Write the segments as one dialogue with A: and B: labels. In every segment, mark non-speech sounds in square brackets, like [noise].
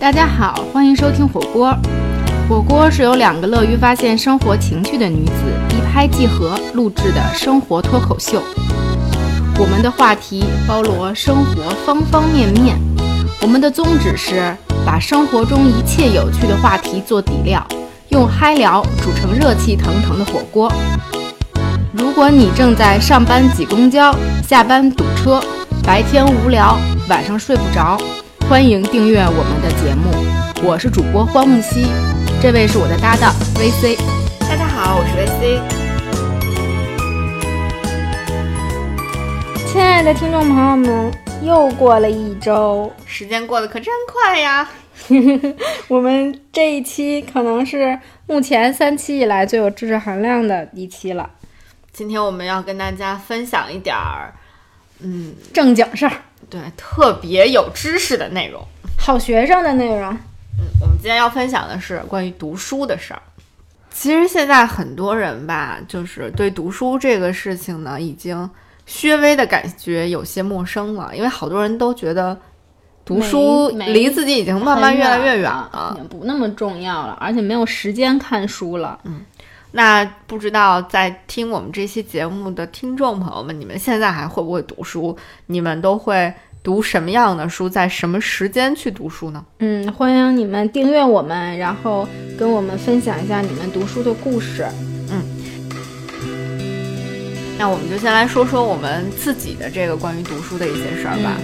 A: 大家好，欢迎收听火锅。火锅是由两个乐于发现生活情趣的女子一拍即合录制的生活脱口秀。我们的话题包罗生活方方面面，我们的宗旨是把生活中一切有趣的话题做底料，用嗨聊煮成热气腾腾的火锅。如果你正在上班挤公交，下班堵车，白天无聊，晚上睡不着，欢迎订阅我们的节目。我是主播荒木希，这位是我的搭档 VC。
B: 大家好，我是 VC。
A: 亲爱的听众朋友们，又过了一周，
B: 时间过得可真快呀！[laughs]
A: 我们这一期可能是目前三期以来最有知识含量的一期了。
B: 今天我们要跟大家分享一点儿，嗯，
A: 正经事儿，
B: 对，特别有知识的内容，
A: 好学生的内容。
B: 嗯，我们今天要分享的是关于读书的事儿。其实现在很多人吧，就是对读书这个事情呢，已经略微的感觉有些陌生了，因为好多人都觉得读书离自己已经慢慢越来越远
A: 了，
B: 了。
A: 不那么重要了，而且没有时间看书了。
B: 嗯那不知道在听我们这期节目的听众朋友们，你们现在还会不会读书？你们都会读什么样的书？在什么时间去读书呢？
A: 嗯，欢迎你们订阅我们，然后跟我们分享一下你们读书的故事。
B: 嗯那我们就先来说说我们自己的这个关于读书的一些事儿吧。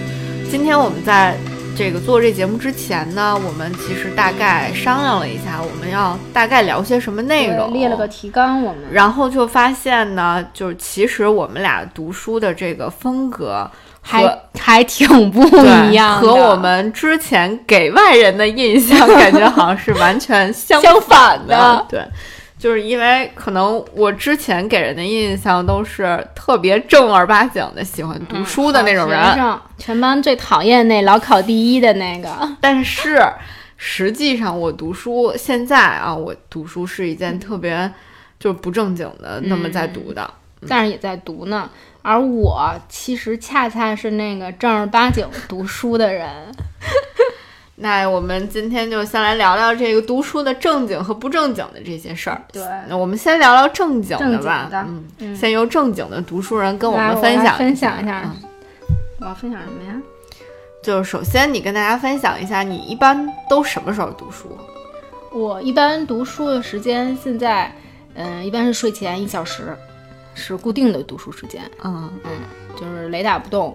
B: 今天我们在这个做这节目之前呢，我们其实大概商量了一下，我们要大概聊些什么内容，
A: 列了个提纲，我们
B: 然后就发现呢，就是其实我们俩读书的这个风格和
A: 还还挺不一样的，
B: 和我们之前给外人的印象 [laughs] 感觉好像是完全相
A: 相反
B: 的
A: 的。
B: 对，就是因为可能我之前给人的印象都是特别正儿八经的喜欢读书的那种人，
A: 全班最讨厌那老考第一的那个。
B: 但是实际上我读书现在啊，我读书是一件特别就是不正经的那么在读的。
A: 但是也在读呢。而我其实恰恰是那个正儿八经读书的人。[laughs]
B: 那我们今天就先来聊聊这个读书的正经和不正经的这些事儿。
A: 对
B: 那我们先聊聊正经的吧。
A: 的
B: 嗯，
A: 嗯
B: 先由正经的读书人跟我们分享
A: 来分享一下
B: 嗯
A: 我要分享什么呀？
B: 就是首先你跟大家分享一下，你一般都什么时候读书？
A: 我一般读书的时间现在，嗯、一般是睡前一小时，是固定的读书时间，
B: 嗯嗯，
A: 就是雷打不动。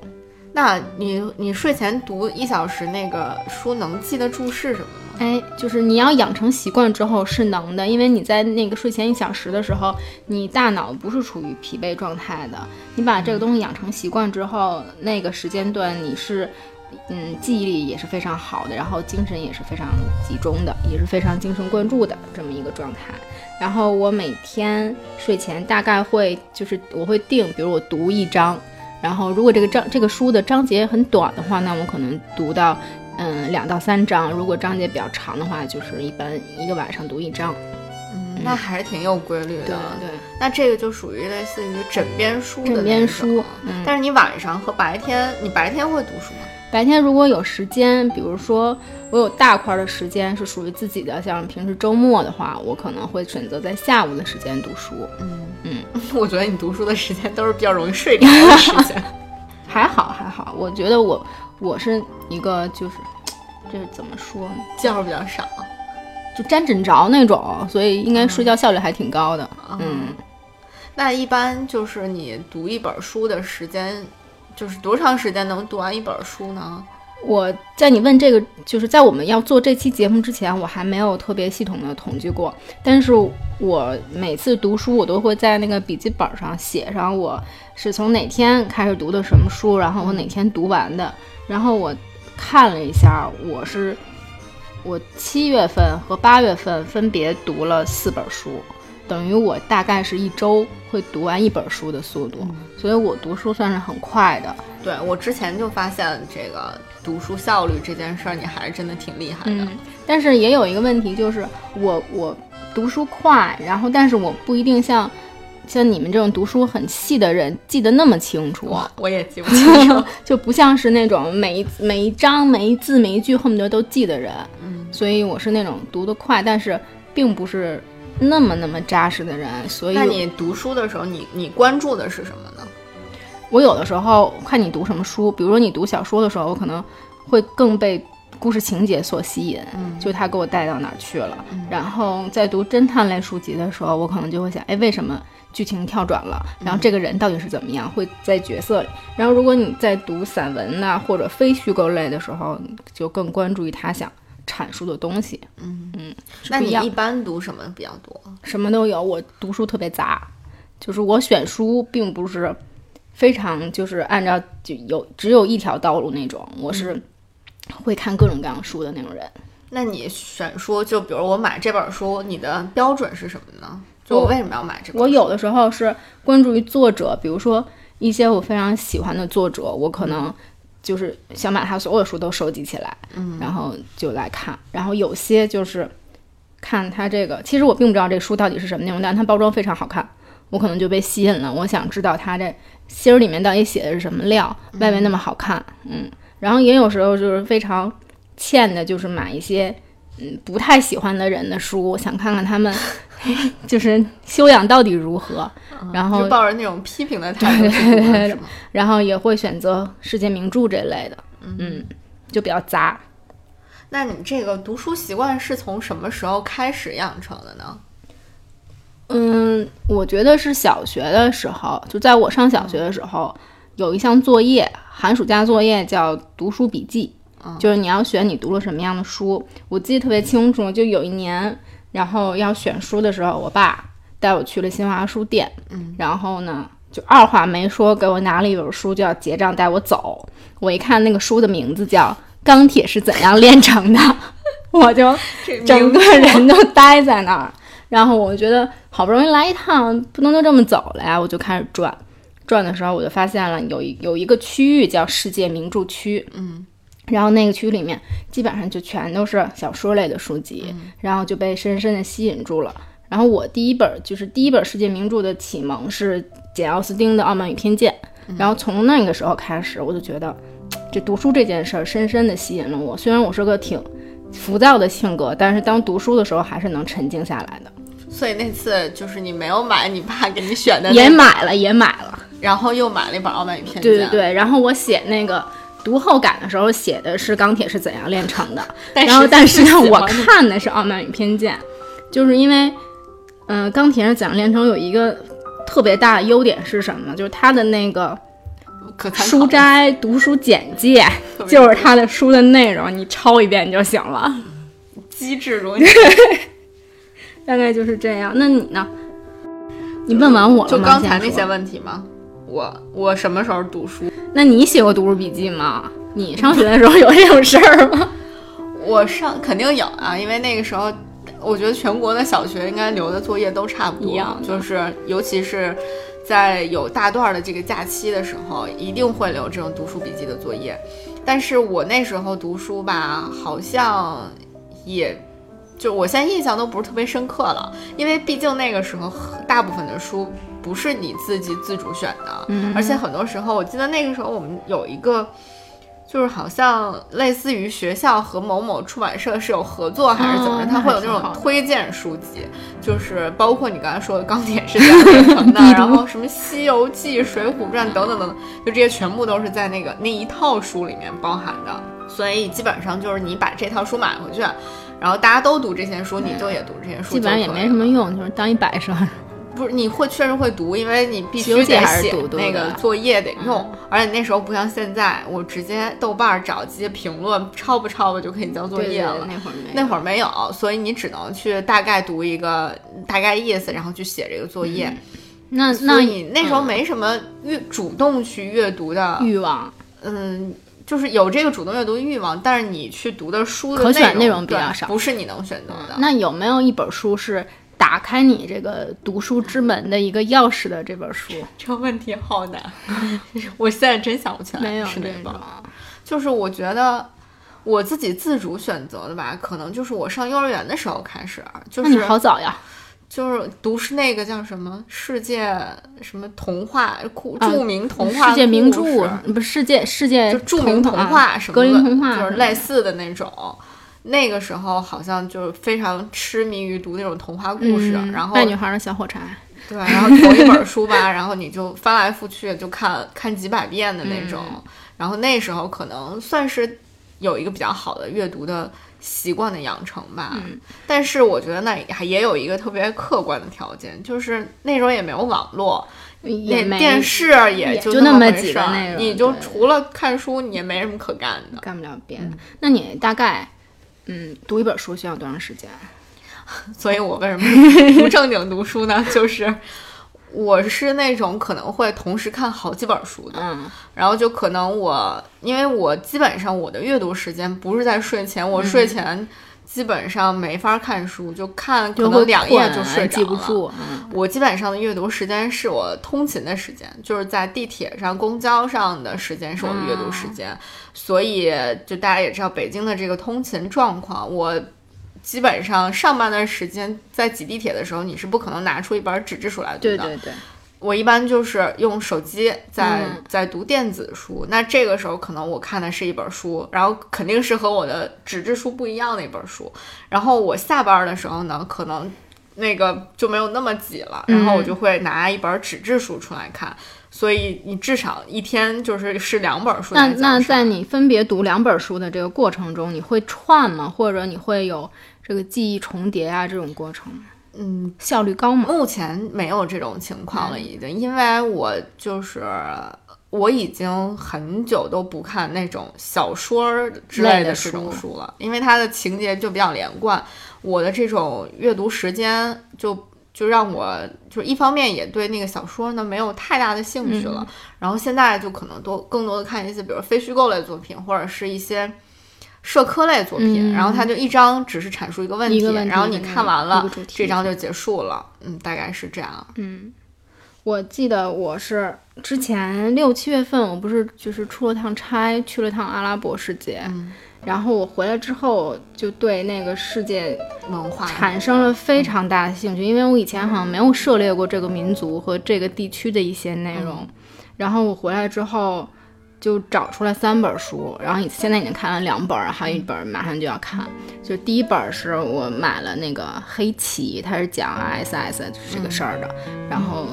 B: 那你你睡前读一小时那个书能记得住是什么吗？
A: 哎，就是你要养成习惯之后是能的，因为你在那个睡前一小时的时候，你大脑不是处于疲惫状态的。你把这个东西养成习惯之后，那个时间段你是，嗯，记忆力也是非常好的，然后精神也是非常集中的，也是非常精神贯注的这么一个状态。然后我每天睡前大概会就是我会定，比如我读一章，然后如果这个章这个书的章节很短的话，那我可能读到嗯两到三章；如果章节比较长的话，就是一般一个晚上读一章。
B: 嗯，那还是挺有规律的。
A: 对对，
B: 那这个就属于类似于枕边书的
A: 枕边书。嗯，
B: 但是你晚上和白天，你白天会读书吗？
A: 白天如果有时间，比如说我有大块的时间是属于自己的，像平时周末的话，我可能会选择在下午的时间读书。
B: 嗯
A: 嗯，[laughs]
B: 我觉得你读书的时间都是比较容易睡着的时间。
A: 还好还好，我觉得我我是一个就是，这是怎么说呢？
B: 觉比较少。
A: 就沾枕着那种，所以应该睡觉效率还挺高的。嗯，
B: 那一般就是你读一本书的时间，就是多长时间能读完一本书呢？
A: 我在你问这个，就是在我们要做这期节目之前，我还没有特别系统的统计过。但是我每次读书，我都会在那个笔记本上写上我是从哪天开始读的什么书，然后我哪天读完的。然后我看了一下，我是我七月份和八月份分别读了四本书，等于我大概是一周会读完一本书的速度，所以我读书算是很快的。
B: 对我之前就发现这个读书效率这件事儿，你还是真的挺厉害的。
A: 嗯，但是也有一个问题，就是我我读书快，然后但是我不一定像像你们这种读书很细的人记得那么清楚，
B: 我也记不 [laughs] 清楚，[laughs]
A: 就不像是那种每一每一章每一字每一句恨不得都记的人。
B: 嗯，
A: 所以我是那种读得快，但是并不是那么那么扎实的人。所以，
B: 那你读书的时候，你你关注的是什么呢？
A: 我有的时候看你读什么书，比如说你读小说的时候，我可能会更被。故事情节所吸引，嗯就他给我带到哪儿去了。然后在读侦探类书籍的时候，我可能就会想，哎，为什么剧情跳转了？然后这个人到底是怎么样？会在角色里。然后如果你在读散文呐或者非虚构类的时候，就更关注于他想阐述的东西。
B: 嗯嗯，那你一般读什么比较多？
A: 什么都有。我读书特别杂，就是我选书并不是非常就是按照就有只有一条道路那种，我是。会看各种各样书的那种人，
B: 那你选书，就比如我买这本书，你的标准是什么呢？就我为什么要买这？
A: 我有的时候是关注于作者，比如说一些我非常喜欢的作者，我可能就是想把他所有的书都收集起来，
B: 嗯，
A: 然后就来看。然后有些就是看他这个，其实我并不知道这书到底是什么内容，但它包装非常好看，我可能就被吸引了。我想知道它这芯儿里面到底写的是什么料，外面那么好看，嗯。然后也有时候就是非常欠的，就是买一些嗯不太喜欢的人的书，想看看他们 [laughs] 就是修养到底如何。然后
B: 抱着那种批评的态度 [laughs]
A: 然后也会选择世界名著这类的，嗯，就比较杂。
B: 那你这个读书习惯是从什么时候开始养成的呢？
A: 嗯，我觉得是小学的时候，就在我上小学的时候。有一项作业，寒暑假作业叫读书笔记，就是你要选你读了什么样的书。我记得特别清楚，就有一年，然后要选书的时候，我爸带我去了新华书店，嗯然后呢，就二话没说给我拿了一本书，就要结账带我走。我一看那个书的名字叫《钢铁是怎样炼成的》，[laughs] 我就整个人都呆在那儿。然后我觉得好不容易来一趟，不能就这么走了呀，我就开始转。转的时候，我就发现了有一有一个区域叫世界名著区，
B: 嗯，
A: 然后那个区里面基本上就全都是小说类的书籍，然后就被深深的吸引住了。然后我第一本就是第一本世界名著的启蒙是简奥斯汀的《傲慢与偏见》，然后从那个时候开始，我就觉得 [tsk] 这读书这件事儿深深的吸引了我。虽然我是个挺浮躁的性格，但是当读书的时候还是能沉静下来的。
B: 所以那次就是你没有买你爸给你选的，
A: 也买了，也买了。
B: 然后又买了一本《傲慢与偏见》。
A: 对对对，然后我写那个读后感的时候写的是钢铁是怎样炼成的，[laughs] 然后但是呢，我看的是《傲慢与偏见》，就是因为，嗯，钢铁是怎样炼成有一个特别大的优点是什么？就是它的那个书斋读书简介，[laughs] 就是它的书的内容，你抄一遍就行了。
B: 机智如你，[laughs]
A: 大概就是这样。那你呢？你问完我了
B: 吗？就刚才那些问题吗？我我什么时候读书？
A: 那你写过读书笔记吗？你上学的时候有这种事儿吗？
B: 我上肯定有啊，因为那个时候，我觉得全国的小学应该留的作业都差不多，就是尤其是在有大段的这个假期的时候，一定会留这种读书笔记的作业。但是我那时候读书吧，好像也就我现在印象都不是特别深刻了，因为毕竟那个时候大部分的书。不是你自己自主选的，而且很多时候，我记得那个时候我们有一个，就是好像类似于学校和某某出版社是有合作还是怎么着，它会有那种推荐书籍，就是包括你刚才说的《钢铁是怎样炼成的》，然后什么《西游记》《水浒传》等等等等，就这些全部都是在那个那一套书里面包含的。所以基本上就是你把这套书买回去，然后大家都读这些书，你就也读这些书，
A: 基本上也没什么用，就是当一摆设。
B: 不是你会确实会读，因为你必须得写那个作业得用，而且那时候不像现在，我直接豆瓣找这些评论抄不抄吧就可以交作业了。
A: 那会儿没
B: 那会儿没有，所以你只能去大概读一个大概意思，然后去写这个作业。
A: 那那
B: 你那时候没什么阅主动去阅读的
A: 欲望，
B: 嗯，就是有这个主动阅读欲望，但是你去读的书
A: 可选内
B: 容
A: 比较少，
B: 不是你能选择的。
A: 那有没有一本书是？打开你这个读书之门的一个钥匙的这本书，
B: 这个问题好难，[laughs] 我现在真想不起来。
A: 没有
B: 是哪本？就是我觉得我自己自主选择的吧，可能就是我上幼儿园的时候开始，就是
A: 好早呀。
B: 就是读是那个叫什么世界什么童话著名童话
A: 世界名著不是世界世界
B: 就著名童
A: 啊
B: 话什么的，
A: 格林童话
B: 就是类似的那种。那个时候好像就是非常痴迷于读那种童话故事，
A: 嗯
B: 然后
A: 卖女孩的小火柴，
B: 对，然后头一本书吧，然后你就翻来覆去就看看几百遍的那种。
A: 嗯
B: 然后那时候可能算是有一个比较好的阅读的习惯的养成吧。
A: 嗯
B: 但是我觉得那还也有一个特别客观的条件，就是那时候也没有网络，
A: 也没
B: 电视也
A: 也
B: 就
A: 就那么几个内容
B: 你就除了看书，你也没什么可干的。
A: 干不了别
B: 嗯
A: 的。那你大概嗯读一本书需要多长时间？[laughs]
B: 所以我为什么不正经读书呢？[laughs] 就是我是那种可能会同时看好几本书的，
A: 嗯
B: 然后就可能我因为我基本上我的阅读时间不是在睡前，我睡前基本上没法看书，就看可能两页就睡着
A: 记不
B: 了。
A: 住。嗯
B: 我基本上的阅读时间是我通勤的时间，就是在地铁上、公交上的时间是我的阅读时间，所以就大家也知道北京的这个通勤状况，我基本上上班的时间在挤地铁的时候，你是不可能拿出一本纸质书来读的。
A: 对对对，
B: 我一般就是用手机在、
A: 嗯
B: 在读电子书，那这个时候可能我看的是一本书，然后肯定是和我的纸质书不一样的一本书。然后我下班的时候呢，可能那个就没有那么挤了，然后我就会拿一本纸质书出来看。所以你至少一天就是是两本书
A: 那那在你分别读两本书的这个过程中，你会串吗？或者你会有这个记忆重叠啊这种过程？
B: 嗯，
A: 效率高吗？
B: 目前没有这种情况
A: 嗯
B: 了，已经，因为我就是我已经很久都不看那种小说之类
A: 类的
B: 这种
A: 书
B: 书了，因为它的情节就比较连贯，我的这种阅读时间就。就让我就是一方面也对那个小说呢没有太大的兴趣
A: 嗯
B: 了，然后现在就可能多更多的看一些比如非虚构类作品或者是一些社科类作品，
A: 嗯
B: 然后它就一章只是阐述一个问题，
A: 问题
B: 然后你看完了这章就结束了，嗯，大概是这样。
A: 嗯我记得我是之前六七月份，我不是就是出了趟差，去了趟阿拉伯世界，
B: 嗯
A: 然后我回来之后就对那个世界
B: 文化
A: 产生了非常大的兴趣，因为我以前好像没有涉猎过这个民族和这个地区的一些内容。然后我回来之后就找出来三本书，然后现在已经看了两本，还有一本马上就要看。就第一本是我买了那个《黑棋》，它是讲 SS 这个事儿的，然后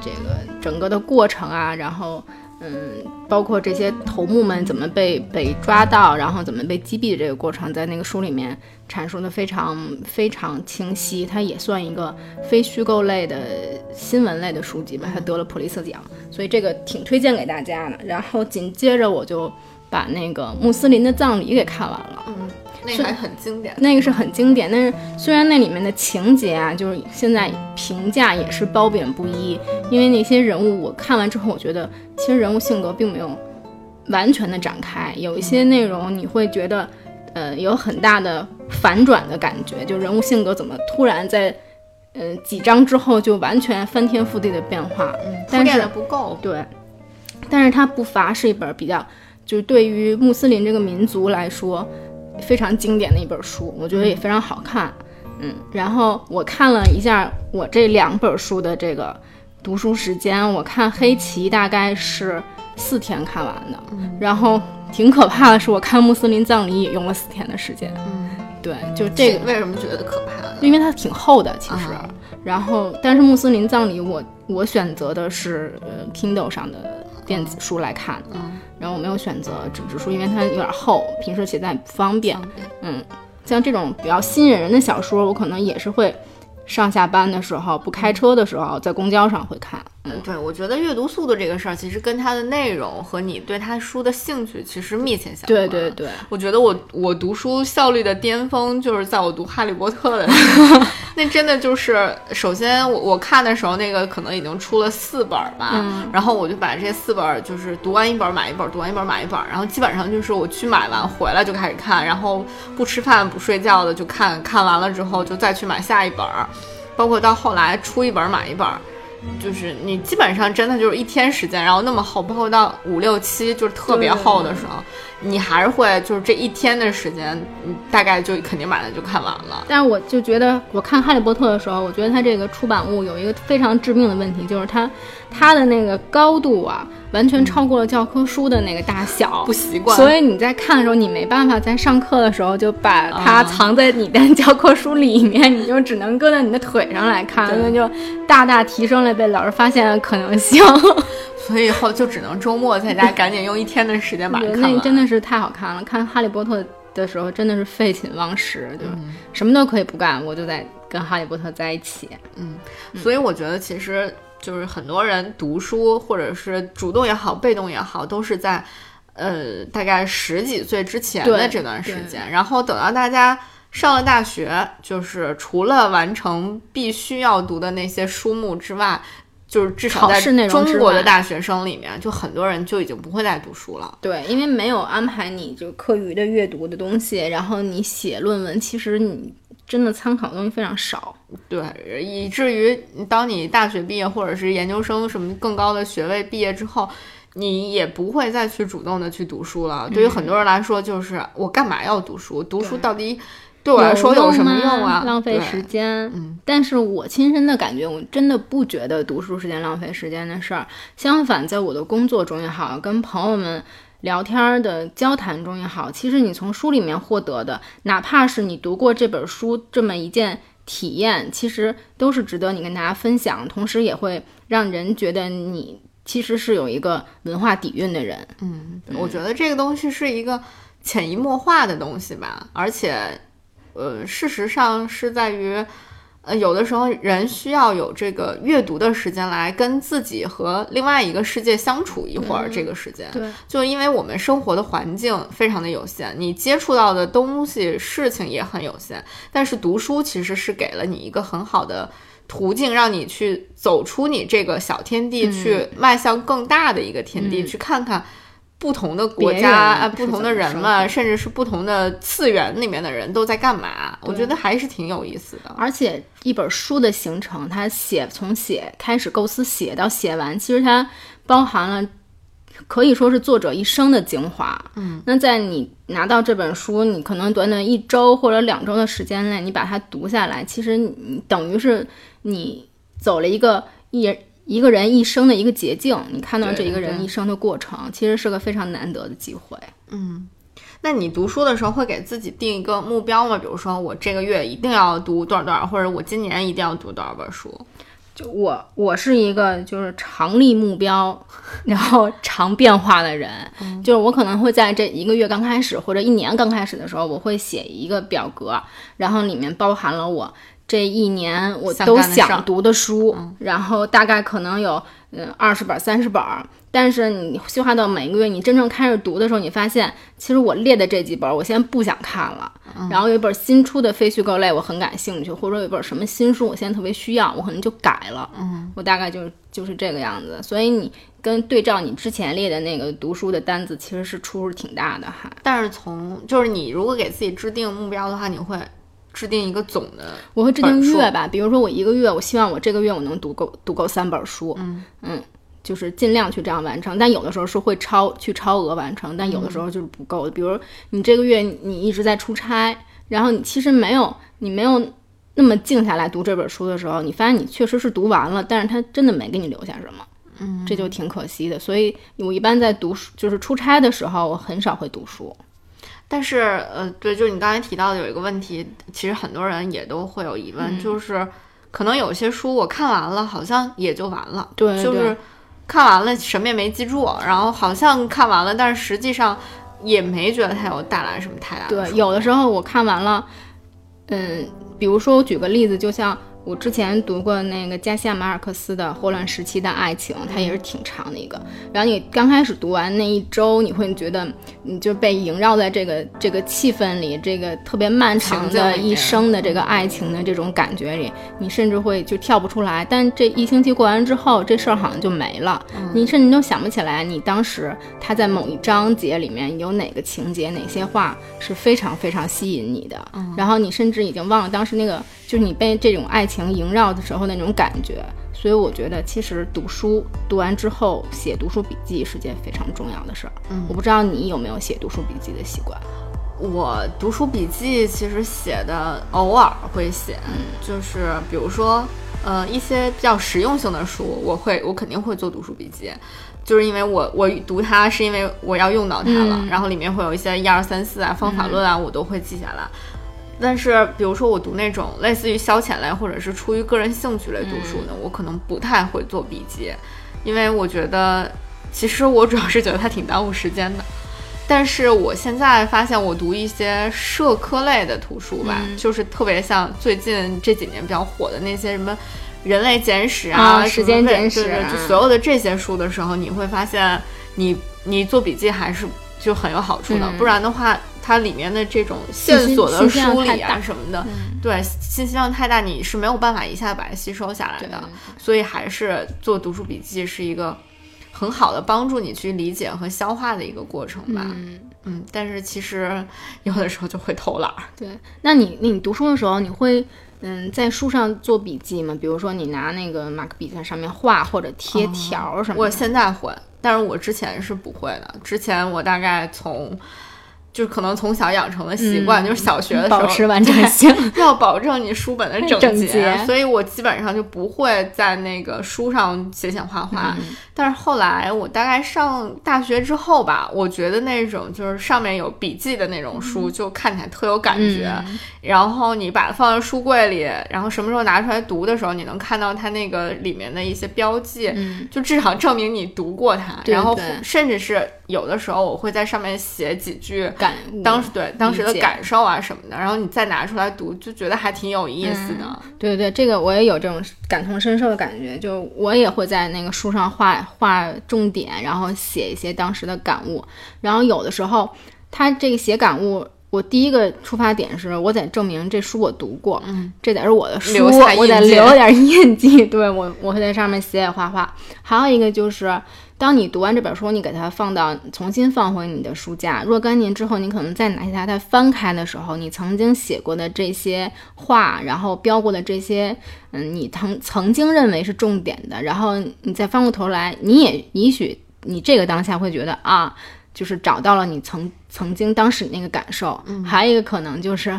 A: 这个整个的过程啊，然后。嗯，包括这些头目们怎么被被抓到，然后怎么被击毙的这个过程，在那个书里面阐述的非常非常清晰。它也算一个非虚构类的新闻类的书籍吧，它得了普利策奖，所以这个挺推荐给大家的。然后紧接着我就把那个穆斯林的葬礼给看完了。
B: 嗯，那个还很经典。
A: 那个是很经典，但是虽然那里面的情节啊，就是现在评价也是褒贬不一，因为那些人物我看完之后，我觉得其实人物性格并没有完全的展开，有一些内容你会觉得，呃，有很大的反转的感觉，就人物性格怎么突然在，呃，几章之后就完全翻天覆地的变化，
B: 嗯，
A: 但是
B: 不够。
A: 对，但是它不乏是一本比较，就是对于穆斯林这个民族来说非常经典的一本书，我觉得也非常好看。嗯，然后我看了一下我这两本书的这个读书时间，我看《黑棋》大概是四天看完的，然后挺可怕的是，我看《穆斯林葬礼》也用了四天的时间。
B: 嗯，
A: 对，就这个，
B: 为什么觉得可怕呢？
A: 因为它挺厚的，其实。
B: 啊
A: 然后，但是穆斯林葬礼我我选择的是呃 Kindle 上的电子书来看然后我没有选择纸质书，因为它有点厚，平时携带不方便。
B: 方便
A: 嗯，像这种比较吸引人的小说，我可能也是会上下班的时候不开车的时候，在公交上会看。嗯，
B: 对，我觉得阅读速度这个事儿，其实跟它的内容和你对它书的兴趣其实密切相关。
A: 对对对，
B: 我觉得我我读书效率的巅峰就是在我读《哈利波特》的时候，[laughs] 那真的就是，首先我我看的时候，那个可能已经出了四本儿吧，
A: 嗯
B: 然后我就把这四本儿就是读完一本儿买一本儿，读完一本儿买一本儿，然后基本上就是我去买完回来就开始看，然后不吃饭不睡觉的就看，看完了之后就再去买下一本儿，包括到后来出一本儿买一本儿。就是你基本上真的就是一天时间，然后那么厚，包括到五六七就是特别厚的时候，你还是会就是这一天的时间，你大概就肯定把它就看完了。
A: 但是我就觉得，我看《哈利波特》的时候，我觉得它这个出版物有一个非常致命的问题，就是它它的那个高度啊，完全超过了教科书的那个大小，
B: 不习惯。
A: 所以你在看的时候，你没办法在上课的时候就把它藏在你的教科书里面，你就只能搁在你的腿上来看，那就大大提升了被老师发现的可能性。[laughs]
B: 所以以后就只能周末在家 [laughs] 赶紧用一天的时间把它看
A: 完。那真的是太好看了，看《哈利波特》的时候真的是废寝忘食，就是什么都可以不干，我就在跟哈利波特在一起。
B: 嗯，所以我觉得其实就是很多人读书，或者是主动也好，被动也好，都是在呃大概十几岁之前的这段时间，然后等到大家上了大学，就是除了完成必须要读的那些书目之外。就是至少在中国的大学生里面，就很多人就已经不会再读书了。
A: 对，因为没有安排你就课余的阅读的东西，然后你写论文，其实你真的参考的东西非常少。
B: 对，以至于当你大学毕业或者是研究生什么更高的学位毕业之后，你也不会再去主动的去读书了。对于很多人来说，就是我干嘛要读书？读书到底？对我来说有什么用啊？
A: 浪费时间。嗯，但是我亲身的感觉，我真的不觉得读书是件浪费时间的事儿。相反，在我的工作中也好，跟朋友们聊天的交谈中也好，其实你从书里面获得的，哪怕是你读过这本书这么一件体验，其实都是值得你跟大家分享，同时也会让人觉得你其实是有一个文化底蕴的人。
B: 嗯，我觉得这个东西是一个潜移默化的东西吧，而且。呃，事实上是在于，呃，有的时候人需要有这个阅读的时间来跟自己和另外一个世界相处一会儿。这个时间，
A: 对，
B: 就因为我们生活的环境非常的有限，你接触到的东西、事情也很有限。但是读书其实是给了你一个很好的途径，让你去走出你这个小天地，去迈向更大的一个天地，去看看。不同的国家啊，不同的人们，甚至是不同的次元里面的人都在干嘛？我觉得还是挺有意思的。
A: 而且一本书的形成，它写从写开始构思写到写完，其实它包含了可以说是作者一生的精华。
B: 嗯，
A: 那在你拿到这本书，你可能短短一周或者两周的时间内，你把它读下来，其实你等于是你走了一个一。一个人一生的一个捷径，你看到这一个人一生的过程，其实是个非常难得的机会。
B: 嗯，那你读书的时候会给自己定一个目标吗？比如说我这个月一定要读多少多少，或者我今年一定要读多少本书？
A: 就我，我是一个就是常立目标，然后常变化的人。就是我可能会在这一个月刚开始，或者一年刚开始的时候，我会写一个表格，然后里面包含了我。这一年我都想读的书，然后大概可能有嗯二十本、三十本。但是你细化到每个月，你真正开始读的时候，你发现其实我列的这几本，我现在不想看了。然后有一本新出的非虚构类，我很感兴趣，或者说有一本什么新书，我现在特别需要，我可能就改了。
B: 嗯，
A: 我大概就是就是这个样子。所以你跟对照你之前列的那个读书的单子，其实是出入挺大的哈。
B: 但是从就是你如果给自己制定目标的话，你会。制定一个总的，
A: 我会制定月吧。比如说，我一个月，我希望我这个月我能读够读够三本书。
B: 嗯
A: 嗯，就是尽量去这样完成。但有的时候是会超去超额完成，但有的时候就是不够的。比如你这个月你一直在出差，然后你其实没有你没有那么静下来读这本书的时候，你发现你确实是读完了，但是它真的没给你留下什么。
B: 嗯，
A: 这就挺可惜的。所以我一般在读书，就是出差的时候，我很少会读书。
B: 但是，呃，对，就是你刚才提到的有一个问题，其实很多人也都会有疑问，就是可能有些书我看完了，好像也就完了，
A: 对，
B: 就是看完了什么也没记住，然后好像看完了，但是实际上也没觉得它有带来什么太大
A: 的。对，有的时候我看完了，嗯，比如说我举个例子，就像。我之前读过那个加西亚马尔克斯的《霍乱时期的爱情》，它也是挺长的一个。然后你刚开始读完那一周，你会觉得你就被萦绕在这个这个气氛里，这个特别漫长的一生的这个爱情的这种感觉里，你甚至会就跳不出来。但这一星期过完之后，这事儿好像就没了，你甚至都想不起来你当时他在某一章节里面有哪个情节、哪些话是非常非常吸引你的。然后你甚至已经忘了当时那个就是你被这种爱情。情萦绕的时候那种感觉。所以我觉得，其实读书读完之后写读书笔记是件非常重要的事儿。
B: 嗯
A: 我不知道你有没有写读书笔记的习惯。
B: 我读书笔记其实写的偶尔会写，就是比如说，呃，一些比较实用性的书，我会我肯定会做读书笔记，就是因为我我读它是因为我要用到它了，
A: 嗯
B: 然后里面会有一些一二三四啊方法论啊，我都会记下来。但是，比如说我读那种类似于消遣类或者是出于个人兴趣类读书呢，我可能不太会做笔记，因为我觉得，其实我主要是觉得它挺耽误时间的。但是我现在发现，我读一些社科类的图书吧，
A: 嗯。
B: 就是特别像最近这几年比较火的那些什么《人类简史》
A: 啊
B: 啊，
A: 时间简史啊
B: 就所有的这些书的时候，你会发现你你做笔记还是就很有好处的，
A: 嗯。
B: 不然的话，它里面的这种线索的梳理啊什么的，
A: 嗯，
B: 对信息量太大，你是没有办法一下把它吸收下来的。所以还是做读书笔记是一个很好的帮助你去理解和消化的一个过程吧。
A: 嗯，
B: 嗯，但是其实有的时候就会偷懒儿。
A: 对。那你你读书的时候，你会嗯在书上做笔记吗？比如说你拿那个马克笔在上面画或者贴条什么的。
B: 我现在会，但是我之前是不会的。之前我大概从，就可能从小养成的习惯，
A: 嗯
B: 就是小学的时候
A: 保持完整性。[laughs]
B: 要保证你书本的整
A: 整洁
B: 所以我基本上就不会在那个书上写写画画。
A: 嗯
B: 但是后来我大概上大学之后吧，我觉得那种就是上面有笔记的那种书，就看起来特有感觉。
A: 嗯
B: 然后你把它放在书柜里，然后什么时候拿出来读的时候，你能看到它那个里面的一些标记，
A: 嗯
B: 就至少证明你读过它。
A: 对
B: 然后甚至是有的时候我会在上面写几句。
A: 感悟。
B: 当时对当时的感受啊什么的，然后你再拿出来读，就觉得还挺有意思的。
A: 对对对，这个我也有这种感同身受的感觉，就我也会在那个书上画画重点，然后写一些当时的感悟。然后有的时候，他这个写感悟，我第一个出发点是我得证明这书我读过，
B: 嗯，
A: 这得是我的书，我得留点 [laughs] 印记。对我，我会在上面写写画画。还有一个就是，当你读完这本书，你给它放到重新放回你的书架，若干年之后，你可能再拿起它，它翻开的时候，你曾经写过的这些话，然后标过的这些，嗯，你曾曾经认为是重点的，然后你再翻过头来，你也也许你这个当下会觉得啊，就是找到了你曾曾经当时那个感受。还有一个可能就是，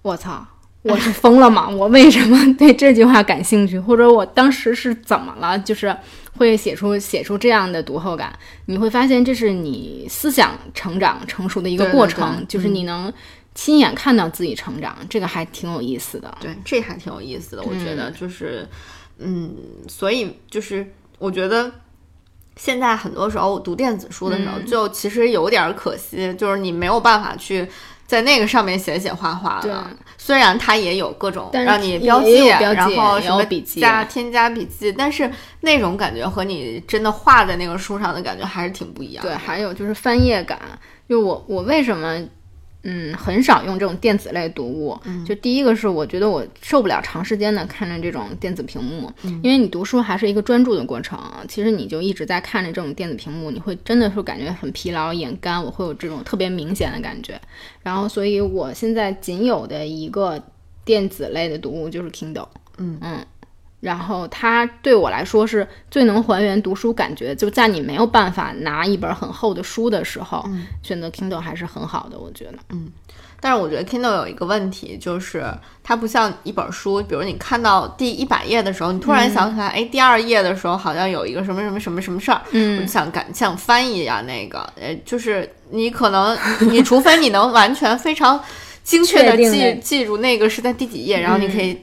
A: 我操。我是疯了吗？[laughs] 我为什么对这句话感兴趣？或者我当时是怎么了？就是会写出写出这样的读后感，你会发现这是你思想成长成熟的一个过程，
B: 对
A: 就是你能亲眼看到自己成长，这个还挺有意思的。
B: 对，这还挺有意思的，我觉得就是，嗯，所以就是我觉得。现在很多时候读电子书的时候，
A: 嗯
B: 就其实有点儿可惜，就是你没有办法去在那个上面写写画画
A: 对
B: 了。虽然它也有各种让你标记，
A: 标记
B: 然后什么
A: 有笔记
B: 加添加笔记，但是那种感觉和你真的画在那个书上的感觉还是挺不一样的。
A: 对，还有就是翻页感，就我我为什么嗯很少用这种电子类读物？就第一个是我觉得我受不了长时间的看着这种电子屏幕，因为你读书还是一个专注的过程，其实你就一直在看着这种电子屏幕，你会真的是感觉很疲劳、眼干，我会有这种特别明显的感觉。然后，所以我现在仅有的一个电子类的读物就是 Kindle，
B: 嗯
A: 嗯。然后它对我来说是最能还原读书感觉，就在你没有办法拿一本很厚的书的时候，选择 Kindle 还是很好的，我觉得。
B: 嗯但是我觉得 Kindle 有一个问题，就是它不像一本书，比如你看到第一百页的时候，你突然想起来，哎、第二页的时候好像有一个什么什么什么什么事儿，我就
A: 嗯，
B: 想赶想翻译一下那个，呃，就是你可能你除非你能完全非常精确的记记住那个是在第几页，然后你可以。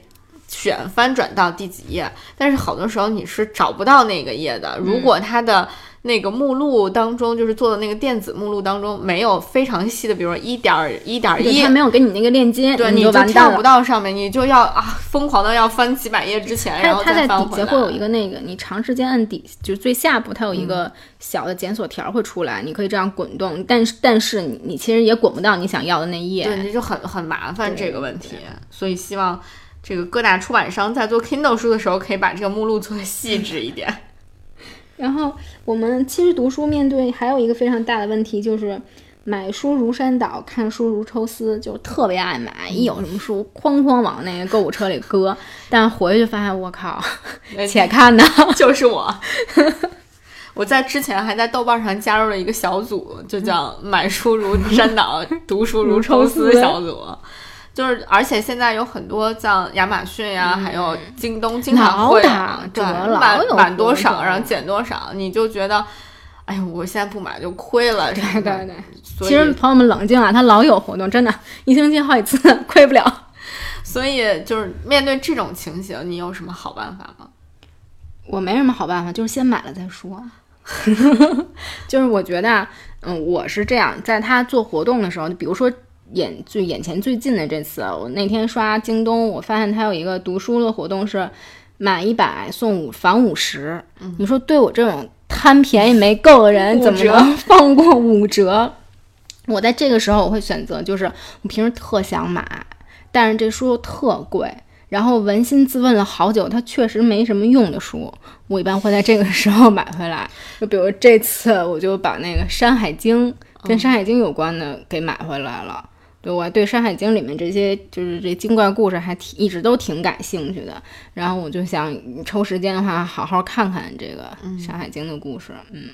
B: 选翻转到第几页，但是好多时候你是找不到那个页的。如果它的那个目录当中，就是做的那个电子目录当中没有非常细的，比如说一点一点一
A: 对它，没有给你那个链接，
B: 对，
A: 你
B: 你就跳不。到上面，你就要啊疯狂的要翻几百页之前，然后
A: 它它在。底下会有一个那个，你长时间按底，就是最下部它有一
B: 嗯
A: 个小的检索条会出来，你可以这样滚动，但是但是你你其实也滚不到你想要的那一页。
B: 对，这就很很麻烦这个问题，所以希望这个各大出版商在做 Kindle 书的时候，可以把这个目录做的细致一点。[laughs]
A: 然后我们其实读书面对还有一个非常大的问题就是，买书如山倒，看书如抽丝，就特别爱买，一有什么书，哐哐往那个购物车里搁。但回去发现，我靠，且看呢，[laughs]
B: 就是我。我在之前还在豆瓣上加入了一个小组，就叫“买书如山倒，读书如抽丝”小组。就是，而且现在有很多像亚马逊呀，还有京东，经常会对满满多少，然后减多少，你就觉得，哎呀，我现在不买就亏了。
A: 对对对，其实朋友们冷静啊，他老有活动，真的，一星期好几次，亏不了。[laughs]
B: 所以就是面对这种情形，你有什么好办法吗？
A: 我没什么好办法，就是先买了再说。[laughs] 就是我觉得，嗯，我是这样，在他做活动的时候，比如说。眼最眼前最近的这次，我那天刷京东，我发现它有一个读书的活动，是满一百送五返五十。你说对我这种贪便宜没够的人，怎么能放过五折？我在这个时候我会选择，就是我平时特想买，但是这书特贵，然后扪心自问了好久，它确实没什么用的书，我一般会在这个时候买回来。就比如这次，我就把那个《山海经》跟《山海经》有关的给买回来了。对，我对《山海经》里面这些就是这精怪故事还挺一直都挺感兴趣的，然后我就想抽时间的话好好看看这个《山海经》的故事，嗯，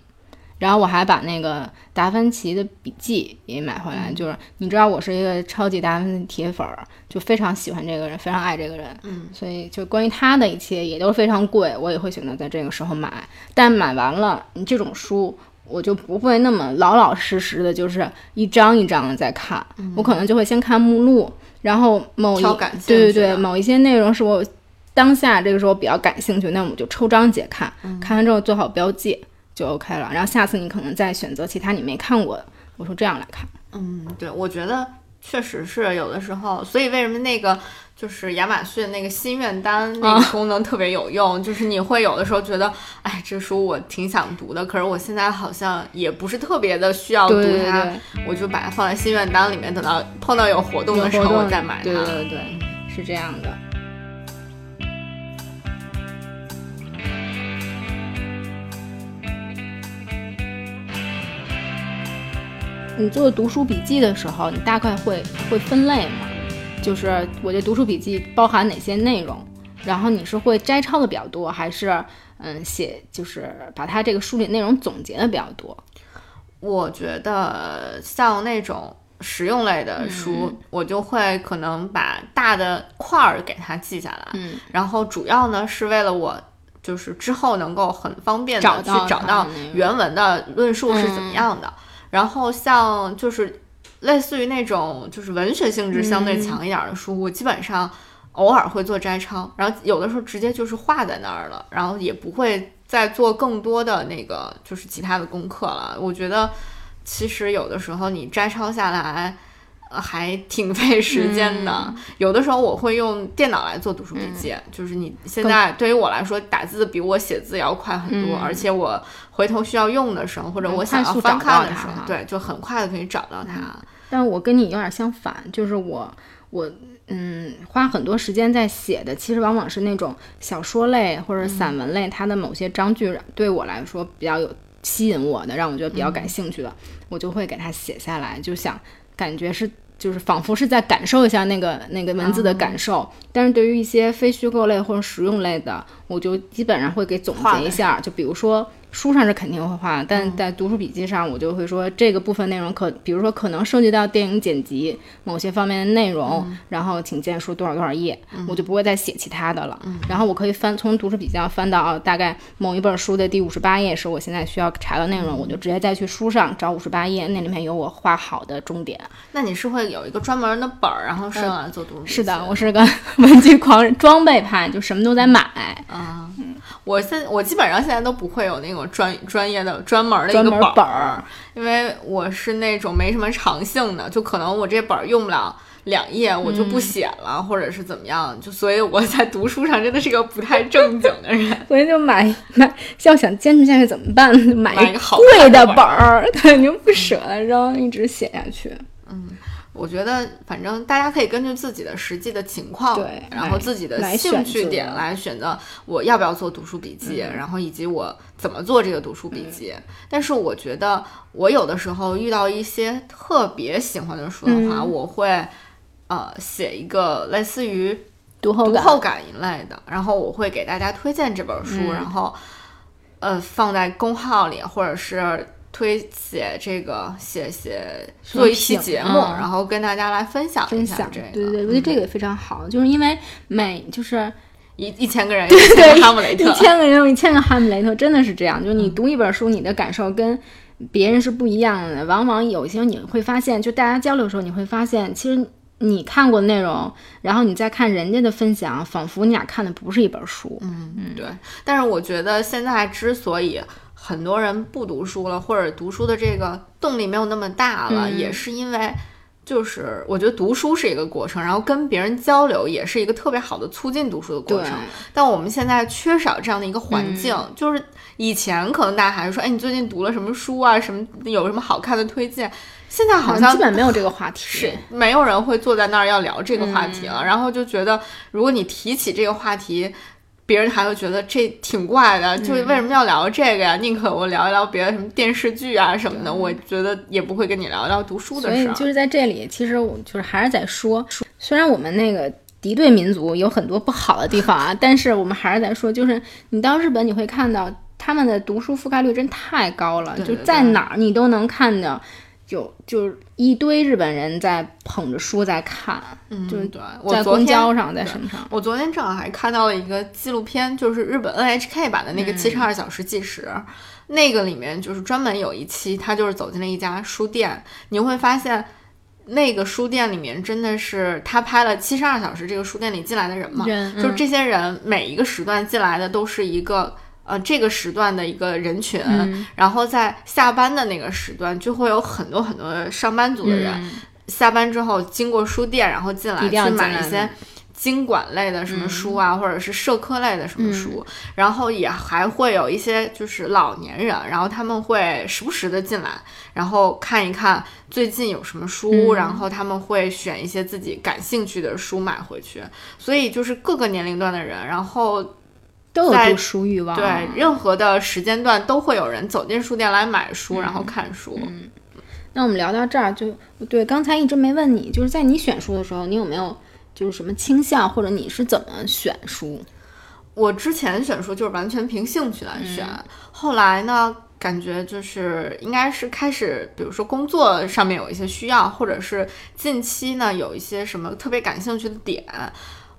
A: 然后我还把那个达芬奇的笔记也买回来，就是你知道我是一个超级达芬奇铁粉，就非常喜欢这个人，非常爱这个人，
B: 嗯，
A: 所以就关于他的一切也都非常贵，我也会选择在这个时候买，但买完了你这种书。我就不会那么老老实实的，就是一张一张的在看，我可能就会先看目录，然后某一对对对某一些内容是我当下这个时候比较感兴趣，那我们就抽章节看，看完之后做好标记就 OK 了。然后下次你可能再选择其他你没看过的，我说这样来看。
B: 嗯，对，我觉得确实是有的时候，所以为什么那个。就是亚马逊那个心愿单那个功能特别有用，就是你会有的时候觉得，哎，这书我挺想读的，可是我现在好像也不是特别的需要读它，我就把它放在心愿单里面，等到碰到有活动的时候我再买它。
A: 对对对，是这样的。你做读书笔记的时候，你大概会会分类吗？就是我这读书笔记包含哪些内容？然后你是会摘抄的比较多，还是嗯写就是把它这个书里内容总结的比较多？
B: 我觉得像那种实用类的书，我就会可能把大的块儿给它记下来，
A: 嗯，
B: 然后主要呢是为了我就是之后能够很方便
A: 的
B: 去找到原文的论述是怎么样的。然后像就是。类似于那种就是文学性质相对强一点的书，我基本上偶尔会做摘抄，然后有的时候直接就是画在那儿了，然后也不会再做更多的那个就是其他的功课了。我觉得其实有的时候你摘抄下来还挺费时间的，有的时候我会用电脑来做读书笔记，就是你现在对于我来说打字比我写字要快很多，而且我回头需要用的时候或者我想要翻看的时候，对，就很快的可以找到它。
A: 但我跟你有点相反，就是我我嗯花很多时间在写的，其实往往是那种小说类或者散文类，它的某些章句对我来说比较有吸引我的，让我觉得比较感兴趣的，我就会给它写下来，就想感觉是就是仿佛是在感受一下那个那个文字的感受。但是对于一些非虚构类或者实用类的，我就基本上会给总结一下，就比如说。书上是肯定会画，但在读书笔记上，我就会说这个部分内容可，比如说可能涉及到电影剪辑某些方面的内容，然后请见书多少多少页，我就不会再写其他的了。然后我可以翻从读书笔记上翻到大概某一本书的第五十八页是我现在需要查的内容，我就直接再去书上找五十八页，那里面有我画好的重点。
B: 那你是会有一个专门的本儿，然后是用来做读书？
A: 是的，我是个 [laughs] 文具狂，装备派，就什么都在买。
B: 啊，我现我基本上现在都不会有那种专专业的专门的一个本儿，因为我是那种没什么长性的，就可能我这本儿用不了两页，我就不写了，或者是怎么样，就所以我在读书上真的是个不太正经的人，[laughs]
A: 所以就买买，要想坚持下去怎么办？买
B: 一个
A: 贵
B: 的
A: 本儿，[laughs] 对，你又不舍得扔，一直写下去。
B: 嗯。我觉得反正大家可以根据自己的实际的情况，
A: 对
B: 然后自己的兴趣点来选择我要不要做读书笔记，然后以及我怎么做这个读书笔记。但是我觉得我有的时候遇到一些特别喜欢的书的话，
A: 嗯。
B: 我会呃写一个类似于读
A: 读后感，
B: 后感一类的，然后我会给大家推荐这本书，
A: 嗯。
B: 然后呃放在公号里，或者是推写这个写写做一期节目，
A: 嗯
B: 然后跟大家来分享一
A: 分享，
B: 下这个。
A: 对对对，我觉得这个也非常好，就是因为每就是
B: 一一千个人有一千个哈姆雷特
A: 一，千个人有一千个哈姆雷特，真的是这样。就是你读一本书，你的感受跟别人是不一样的。往往有些你会发现，就大家交流的时候，你会发现，其实你看过的内容，然后你再看人家的分享，仿佛你俩看的不是一本书。
B: 嗯嗯，对。但是我觉得现在之所以很多人不读书了，或者读书的这个动力没有那么大了，
A: 嗯
B: 也是因为。就是我觉得读书是一个过程，然后跟别人交流也是一个特别好的促进读书的过
A: 对
B: 程。但我们现在缺少这样的一个环境，就是以前可能大家还是说，哎，你最近读了什么书啊？什么有什么好看的推荐？现在好像
A: 基本没有这个话题。
B: 是没有人会坐在那儿要聊这个话题了，然后就觉得如果你提起这个话题。别人还会觉得这挺怪的，就是为什么要聊这个呀？宁可我聊一聊别的什么电视剧啊什么的，我觉得也不会跟你聊聊读书的事儿。
A: 所以就是在这里，其实我就是还是在说，虽然我们那个敌对民族有很多不好的地方啊，[laughs] 但是我们还是在说，就是你到日本你会看到他们的读书覆盖率真太高了，
B: 对对
A: 就在哪儿你都能看到。有就是一堆日本人在捧着书在看，
B: 嗯，
A: 就是
B: 对，我
A: 在公交上，在什么上。
B: 我昨天正好还看到了一个纪录片，就是日本 NHK 版的那个《七十二小时计时》那个里面就是专门有一期，他就是走进了一家书店，你会发现。那个书店里面真的是他拍了七十二小时，这个书店里进来的人嘛，
A: 人
B: 就是这些人每一个时段进来的都是一个呃这个时段的一个人群，
A: 嗯。
B: 然后在下班的那个时段就会有很多很多上班族的人、
A: 嗯。
B: 下班之后经过书店，然后进来去买一些经管类的什么书啊，或者是社科类的什么书，然后也还会有一些就是老年人，然后他们会时不时的进来，然后看一看最近有什么书，然后他们会选一些自己感兴趣的书买回去，所以就是各个年龄段的人，然后在
A: 都有读书欲望。
B: 对任何的时间段都会有人走进书店来买书，然后看书。
A: 嗯那我们聊到这儿，就对刚才一直没问你，就是在你选书的时候，你有没有就是什么倾向，或者你是怎么选书？
B: 我之前选书就是完全凭兴趣来选，
A: 嗯
B: 后来呢，感觉就是应该是开始，比如说工作上面有一些需要，或者是近期呢有一些什么特别感兴趣的点。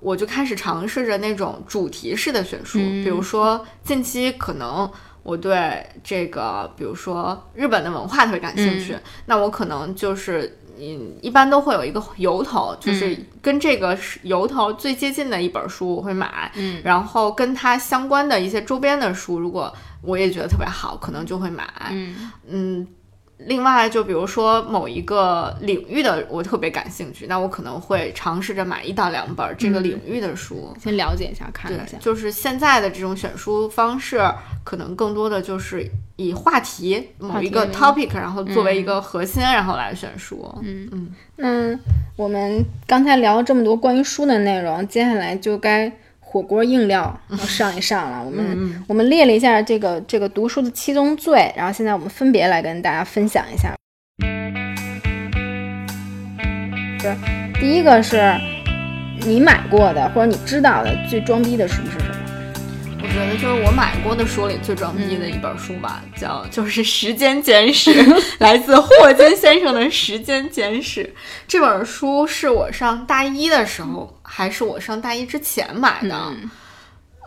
B: 我就开始尝试着那种主题式的选书，
A: 嗯
B: 比如说近期可能我对这个，比如说日本的文化特别感兴趣，那我可能就是。嗯，一般都会有一个由头，就是跟这个是由头最接近的一本书我会买，
A: 嗯，
B: 然后跟它相关的一些周边的书，如果我也觉得特别好，可能就会买。
A: 嗯
B: 嗯，另外就比如说某一个领域的我特别感兴趣，那我可能会尝试着买一到两本这个领域的书。
A: 先了解一下，看一下，。
B: 就是现在的这种选书方式，可能更多的就是以话题某一个 topic，然后作为一个核心，然后来选书。
A: 嗯
B: 嗯，
A: 那我们刚才聊了这么多关于书的内容，接下来就该火锅硬料要上一上了。我们、我们列了一下这个这个读书的七宗罪，然后现在我们分别来跟大家分享一下。是第一个是你买过的或者你知道的最装逼的书是什么？
B: 我觉得就是我买过的书里最装逼的一本书吧，叫就是《时间简史》，[laughs] 来自霍金先生的《时间简史》。这本书是我上大一的时候，还是我上大一之前买的？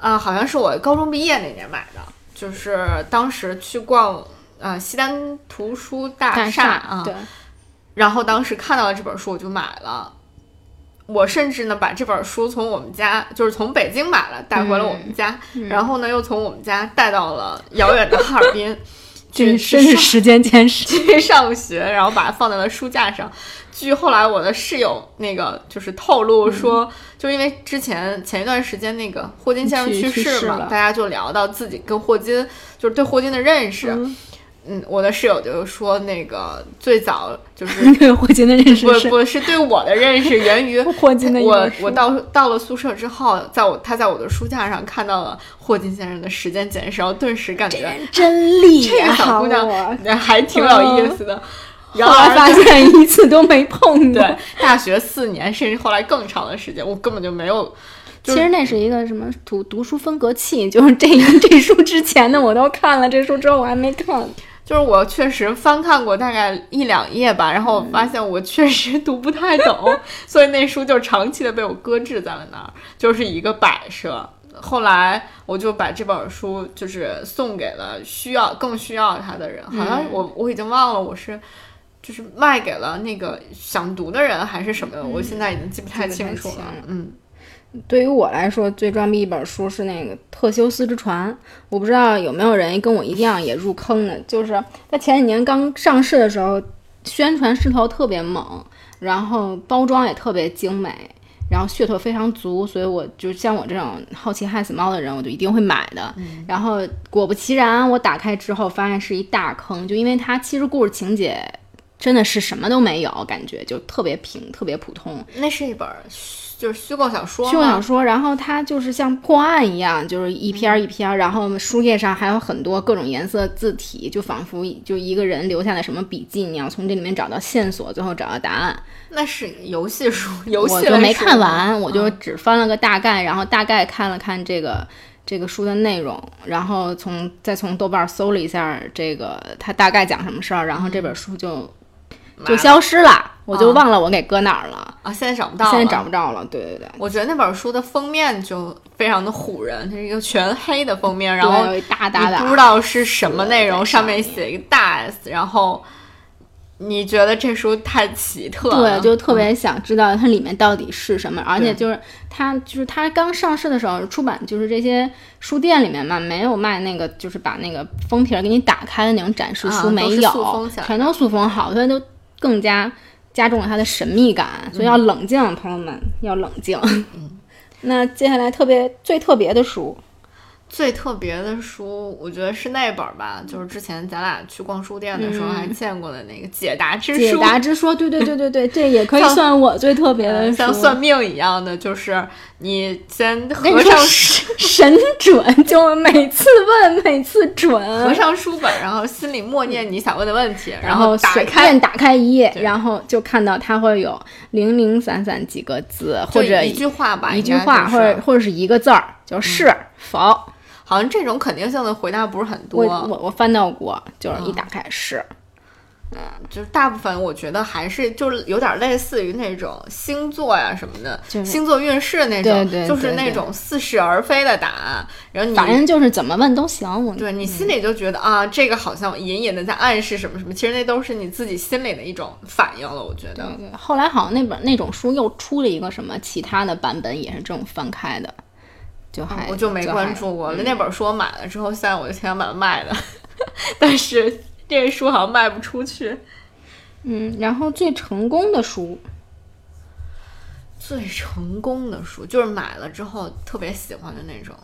B: 啊、好像是我高中毕业那年买的，就是当时去逛呃西单图书大
A: 大
B: 厦啊，
A: 对，
B: 然后当时看到了这本书，我就买了。我甚至呢把这本书从我们家，就是从北京买了，带回了我们家，然后呢又从我们家带到了遥远的哈尔滨，[laughs] 这
A: 真真是时间简史。[laughs]
B: 去上学，然后把它放在了书架上。据后来我的室友那个就是透露说，就因为之前前一段时间那个霍金先生
A: 去去
B: 世嘛，
A: 世
B: 大家就聊到自己跟霍金就是对霍金的认识。嗯，我的室友就说那个最早就是 [laughs]
A: 对霍金的认识
B: 不
A: 是
B: 不是对我的认识源于
A: 霍金的一
B: 我我到到了宿舍之后，在我他在我的书架上看到了霍金先生的《时间简史》，然后顿时感觉
A: 真厉害 [laughs]
B: 这个小姑娘还挺有意思的。然
A: 后来发现一次都没碰过。
B: 对，大学四年，甚至后来更长的时间，我根本就没有。
A: 其实那是一个什么读读书分隔器，就是这 [laughs] 这书之前的我都看了，这书之后我还没看。
B: 就是我确实翻看过大概一两页吧，然后我发现我确实读不太懂，[laughs] 所以那书就长期的被我搁置在了那儿，就是一个摆设。后来我就把这本书就是送给了需要更需要它的人，好像我我已经忘了我是就是卖给了那个想读的人还是什么的，我现在已经记不太清楚了。嗯，
A: 对于我来说，最装逼一本书是那个《特修斯之船》，我不知道有没有人跟我一样也入坑的。就是它前几年刚上市的时候，宣传势头特别猛，然后包装也特别精美，然后噱头非常足，所以我就像我这种好奇害死猫的人，我就一定会买的。然后果不其然，我打开之后发现是一大坑，就因为它其实故事情节真的是什么都没有，感觉就特别平，特别普通。
B: 那是一本虚就是虚构小说吗，
A: 虚构小说，然后它就是像破案一样，就是一篇儿一篇儿，然后书页上还有很多各种颜色字体，就仿佛就一个人留下了什么笔记，你要从这里面找到线索，最后找到答案。
B: 那是游戏书，游戏
A: 我就没看完，我就
B: 嗯。
A: 只翻了个大概，然后大概看了看这个这个书的内容，然后从再从豆瓣搜了一下这个它大概讲什么事儿，然后这本书就就消失了，我就
B: 啊。
A: 忘了我给搁哪儿了，
B: 啊，现在找不到了，
A: 现在找不着了。对对对。
B: 我觉得那本书的封面就非常的唬人，它是一个全黑的封面，然
A: 对
B: 后
A: 有一大大的
B: 不知道是什么内容，上面写一个大 S，然后你觉得这书太奇特了，
A: 对，就特别想知道它里面到底是什么，而且就是它就是它刚上市的时候，出版就是这些书店里面嘛，没有卖那个就是把那个封皮儿给你打开的那种展示书，
B: 啊
A: 没有，全都塑封好，所以就更加加重了它的神秘感，所以要冷静，朋友们要冷静。[laughs] 那接下来特别最特别的书，
B: 最特别的书，我觉得是那本儿吧，就是之前咱俩去逛书店的时候还见过的那个《解答之
A: 书解》。答之说，对对对对对，这也可以算我最特别的
B: 呃
A: 书，
B: 像算命一样的，就是你先合上
A: 神 [laughs] 神准，就每次问每次准，[laughs]
B: 合上书本，然后心里默念你想问的问题，
A: 然
B: 后打
A: 随
B: 开
A: 便打开一页，然后就看到它会有零零散散几个字，或者
B: 一句话吧，
A: 一句话，或者或者是一个字儿，就是否。
B: 好像这种肯定性的回答不是很多，
A: 我我翻到过，就是一
B: 嗯
A: 打开是，嗯
B: 就是大部分我觉得还是就是有点类似于那种星座呀什么的，
A: 就是
B: 星座运势那种，
A: 对对
B: 就是那种似是而非的答案，然后你
A: 反正就是怎么问都行。我
B: 对你心里就觉得、啊，这个好像隐隐的在暗示什么什么，其实那都是你自己心里的一种反应了。我觉得，
A: 对对，后来好像那本那种书又出了一个什么其他的版本，也是这种翻开的，就还、
B: 嗯我就没关注过了。那本书我买了之后，现在我就挺想把它卖的，[laughs] 但是这书好像卖不出去。
A: 嗯，然后最成功的书，
B: 最成功的书就是买了之后特别喜欢的那种。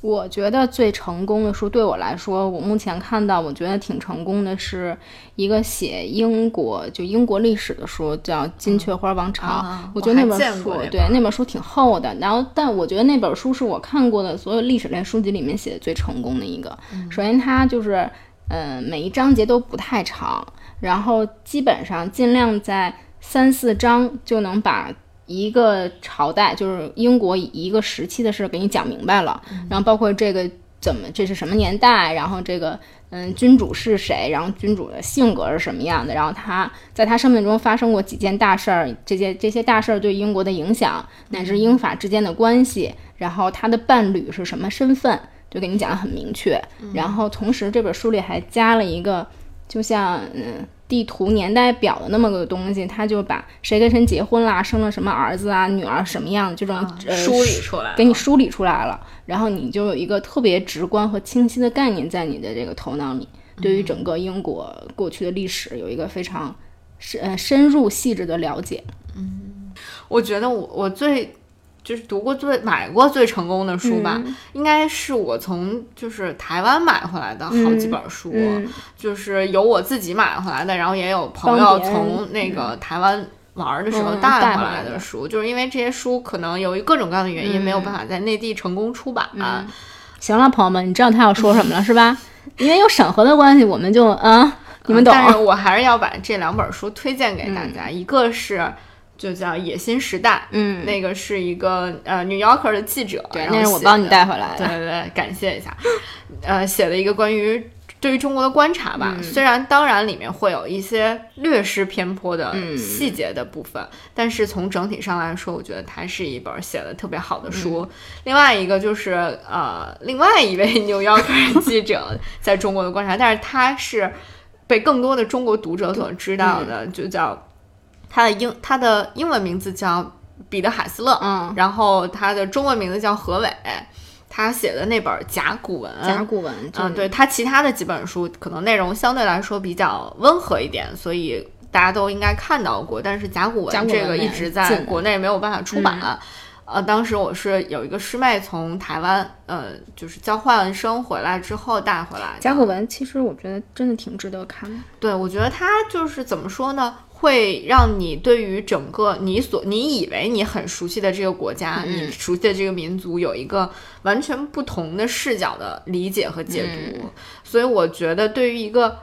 A: 我觉得最成功的书对我来说，我目前看到我觉得挺成功的是一个写英国就英国历史的书，叫《金雀花王朝》
B: 啊
A: 我觉得那本书对那本书挺厚的，然后但我觉得那本书是我看过的所有历史类书籍里面写的最成功的一个。首先它就是嗯、每一章节都不太长，然后基本上尽量在三四章就能把一个朝代，就是英国一个时期的事给你讲明白了，然后包括这个怎么这是什么年代，然后这个嗯君主是谁，然后君主的性格是什么样的，然后他在他生命中发生过几件大事儿，这些这些大事儿对英国的影响，乃至英法之间的关系，然后他的伴侣是什么身份，就给你讲的很明确。然后同时这本书里还加了一个，就像嗯。地图年代表的那么个东西，他就把谁跟谁结婚啦，生了什么儿子啊、女儿什么样的这种、呃
B: 梳理出来
A: 给你梳理出来了，然后你就有一个特别直观和清晰的概念在你的这个头脑里，对于整个英国过去的历史有一个非常深呃深入细致的了解。嗯。
B: 我觉得我我最就是读过最买过最成功的书吧，应该是我从就是台湾买回来的好几本书，就是有我自己买回来的，然后也有朋友从那个台湾玩的时候带回来的书，就是因为这些书可能由于各种各样的原因没有办法在内地成功出版。
A: 行了，朋友们，你知道他要说什么了是吧？因为有审核的关系，我们就啊，你们懂。
B: 但是我还是要把这两本书推荐给大家，一个是就叫《野心时代》，
A: 嗯，
B: 那个是一个呃《New Yorker》的记者，
A: 对，那是我帮你带回来
B: 的，对对对，感谢一下，呃，写了一个关于。对于中国的观察吧，虽然当然里面会有一些略施偏颇的细节的部分，但是从整体上来说，我觉得它是一本写的特别好的书。另外一个就是呃，另外一位 [laughs] New Yorker 记者 [laughs] 在中国的观察，但是他是被更多的中国读者所知道的，就叫他的英他的英文名字叫彼得海斯勒，
A: 嗯，
B: 然后他的中文名字叫何伟。他写的那本《甲骨文》，
A: 甲骨文，
B: 嗯，对他其他的几本书可能内容相对来说比较温和一点，所以大家都应该看到过。但是《甲骨文》这个一直在国内没有办法出版。呃，当时我是有一个师妹从台湾，呃，就是交换生回来之后带回来。
A: 甲骨文其实我觉得真的挺值得看的。
B: 对，我觉得它就是怎么说呢？会让你对于整个你所你以为你很熟悉的这个国家，你熟悉的这个民族有一个完全不同的视角的理解和解读。所以我觉得，对于一个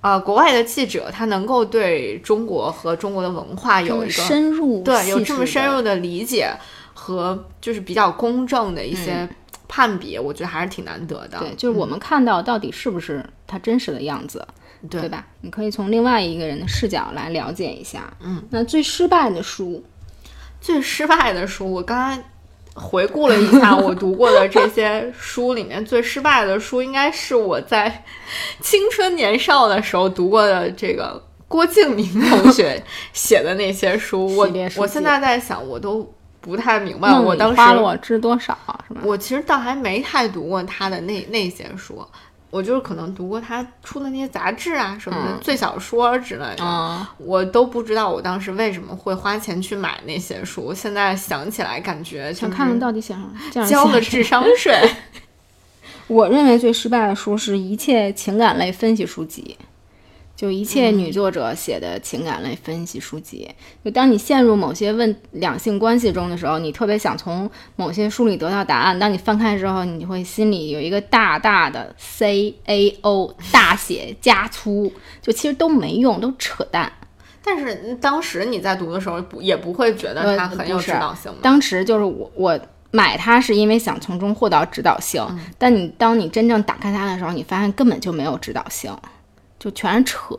B: 呃国外的记者，他能够对中国和中国的文化有一个
A: 深入
B: 对有这么深入的理解和就是比较公正的一些判别，我觉得还是挺难得的。
A: 对，就是我们看到到底是不是他真实的样子。对吧？你可以从另外一个人的视角来了解一下。
B: 嗯，
A: 那最失败的书，
B: 最失败的书，我刚才回顾了一下我读过的这些书里面，最失败的书应该是我在青春年少的时候读过的这个郭敬明同学 [laughs] 写的那些书。我我现在在想，我都不太明白，我当时
A: 花了我知多少，是吧？
B: 我其实倒还没太读过他的那那些书。我就是可能读过他出的那些杂志啊什么的，最小说之类的，我都不知道我当时为什么会花钱去买那些书。现在想起来，感觉
A: 想看看到底想
B: 交了智商税。[laughs]
A: 我认为最失败的书是一切情感类分析书籍。就一切女作者写的情感类分析书籍，就当你陷入某些问两性关系中的时候，你特别想从某些书里得到答案。当你翻开之后，你会心里有一个大大的 C A O 大写加粗，就其实都没用，都扯淡。
B: 但是当时你在读的时候，不也不会觉得它很有指导性吗？
A: 当时就是我我买它是因为想从中获得指导性，但你当你真正打开它的时候，你发现根本就没有指导性。就全是扯，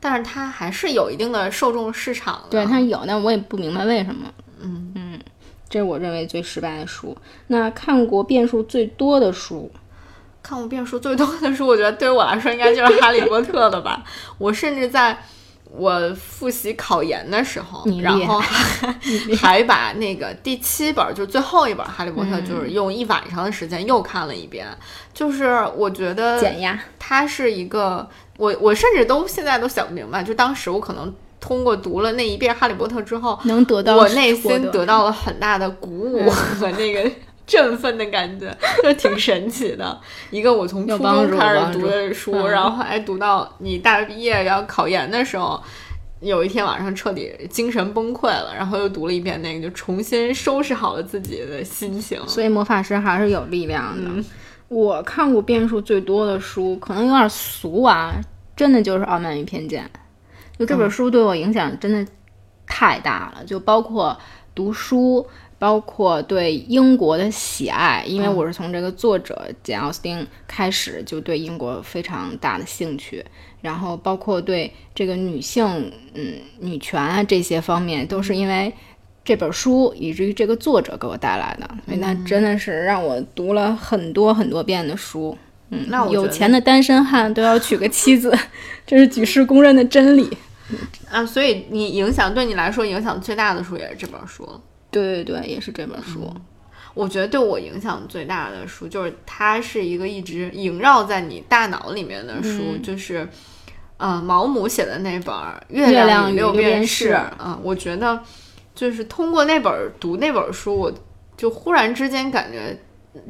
B: 但是它还是有一定的受众市场的。
A: 对，它有，但我也不明白为什么。
B: 嗯
A: 嗯，这是我认为最失败的书。那看过变数最多的书，
B: 看过变数最多的书，我觉得对于我来说应该就是《哈利波特》了吧。我甚至在我复习考研的时候，然后 [laughs] 还把那个第七本，就最后一本《哈利波特》，就是用一晚上的时间又看了一遍。就是我觉得
A: 减压，
B: 它是一个。我我甚至都现在都想不明白，就当时我可能通过读了那一遍《哈利波特》之后，
A: 能得到
B: 我内心得到了很大的鼓舞和那个振奋的感觉，[laughs] 就挺神奇的。一个我从初中开始读的书，然后还读到你大学毕业要考研的时候，有一天晚上彻底精神崩溃了，然后又读了一遍那个，就重新收拾好了自己的心情。
A: 所以魔法师还是有力量的。我看过遍数最多的书，可能有点俗啊，真的就是《傲慢与偏见》。就这本书对我影响真的太大了，就包括读书，包括对英国的喜爱，因为我是从这个作者简·奥斯汀开始就对英国非常大的兴趣，然后包括对这个女性，嗯，女权啊这些方面，都是因为。这本书以至于这个作者给我带来的，所以那真的是让我读了很多很多遍的书。嗯，
B: 那
A: 有钱的单身汉都要娶个妻子，[laughs] 这是举世公认的真理。
B: 啊，所以你影响对你来说影响最大的书也是这本书。
A: 对对对，也是这本书。
B: 我觉得对我影响最大的书就是它是一个一直萦绕在你大脑里面的书，就是呃毛姆写的那本《月
A: 亮与
B: 六
A: 便士》。
B: 嗯，我觉得。就是通过那本读那本书，我就忽然之间感觉，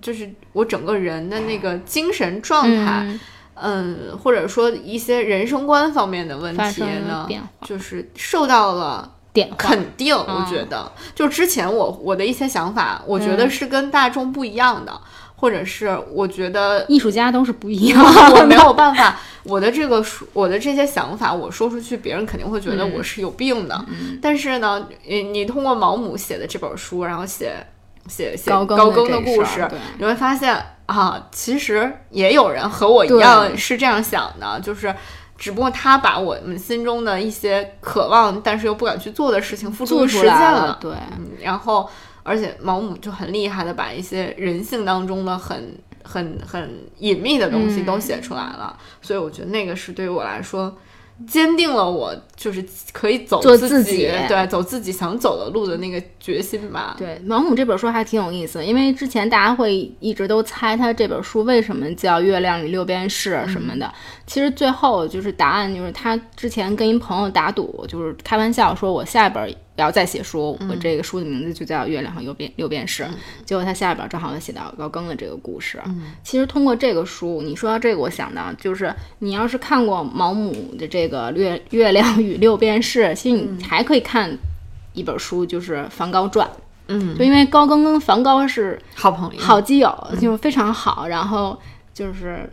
B: 就是我整个人的那个精神状态，嗯，或者说一些人生观方面的问题呢，就是受到了肯定。我觉得，就之前我我的一些想法，我觉得是跟大众不一样的。或者是我觉得
A: 艺术家都是不一样，[laughs]
B: 我没有 [laughs] 办法，我的这个我的这些想法我说出去，别人肯定会觉得我是有病的。但是呢，你你通过毛姆写的这本书，然后写写写高更的故事，你会发现啊，其实也有人和我一样是这样想的，就是只不过他把我们心中的一些渴望，但是又不敢去做的事情付诸实践
A: 了。对，
B: 然后。而且毛姆就很厉害的把一些人性当中的很很很隐秘的东西都写出来了，所以我觉得那个是对于我来说。坚定了我就是可以走
A: 自己，
B: 对，走自己想走的路的那个决心吧。
A: 对，毛姆这本书还挺有意思，因为之前大家会一直都猜他这本书为什么叫《月亮与六便士》什么的。其实最后就是答案，就是他之前跟一朋友打赌，就是开玩笑说，我下一本要再写书，我这个书的名字就叫《月亮和六便六便士》。结果他下一本正好写到高更的这个故事。其实通过这个书，你说到这个，我想到就是你要是看过毛姆的这个《月月亮与六便士》，其实你还可以看一本书，就是《梵高传》。
B: 嗯，
A: 就因为高更跟梵高是
B: 好朋友、
A: 好基友，就非常好。然后就是。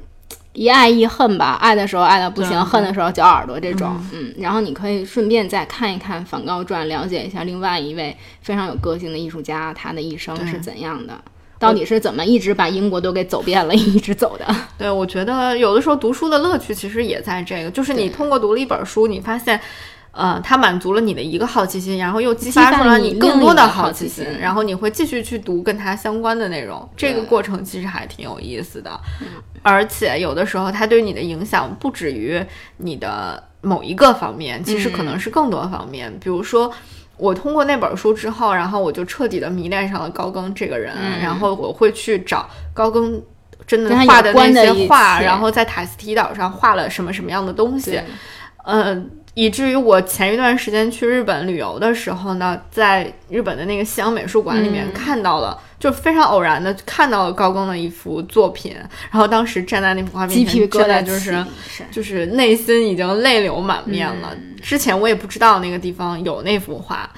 A: 一爱一恨吧，爱的时候爱的不行，恨的时候嚼耳朵这种，嗯，然后你可以顺便再看一看《梵高传》，了解一下另外一位非常有个性的艺术家，他的一生是怎样的，到底是怎么一直把英国都给走遍了，一直走的。[laughs]
B: 对，我觉得有的时候读书的乐趣其实也在这个，就是你通过读了一本书，你发现。呃，它满足了你的一个好奇心，然后又激发出了你更多的好奇心，然后你会继续去读跟它相关的内容。这个过程其实还挺有意思的，而且有的时候它对你的影响不止于你的某一个方面，其实可能是更多方面。比如说，我通过那本书之后，然后我就彻底的迷恋上了高更这个人，然后我会去找高更真的画的那些画，然后在塔斯提岛上画了什么什么样的东西，嗯。以至于我前一段时间去日本旅游的时候呢，在日本的那个西洋美术馆里面看到了，就非常偶然的看到了高更的一幅作品，然后当时站在那幅画面前，疙瘩就是就是内心已经泪流满面了。之前我也不知道那个地方有那幅画。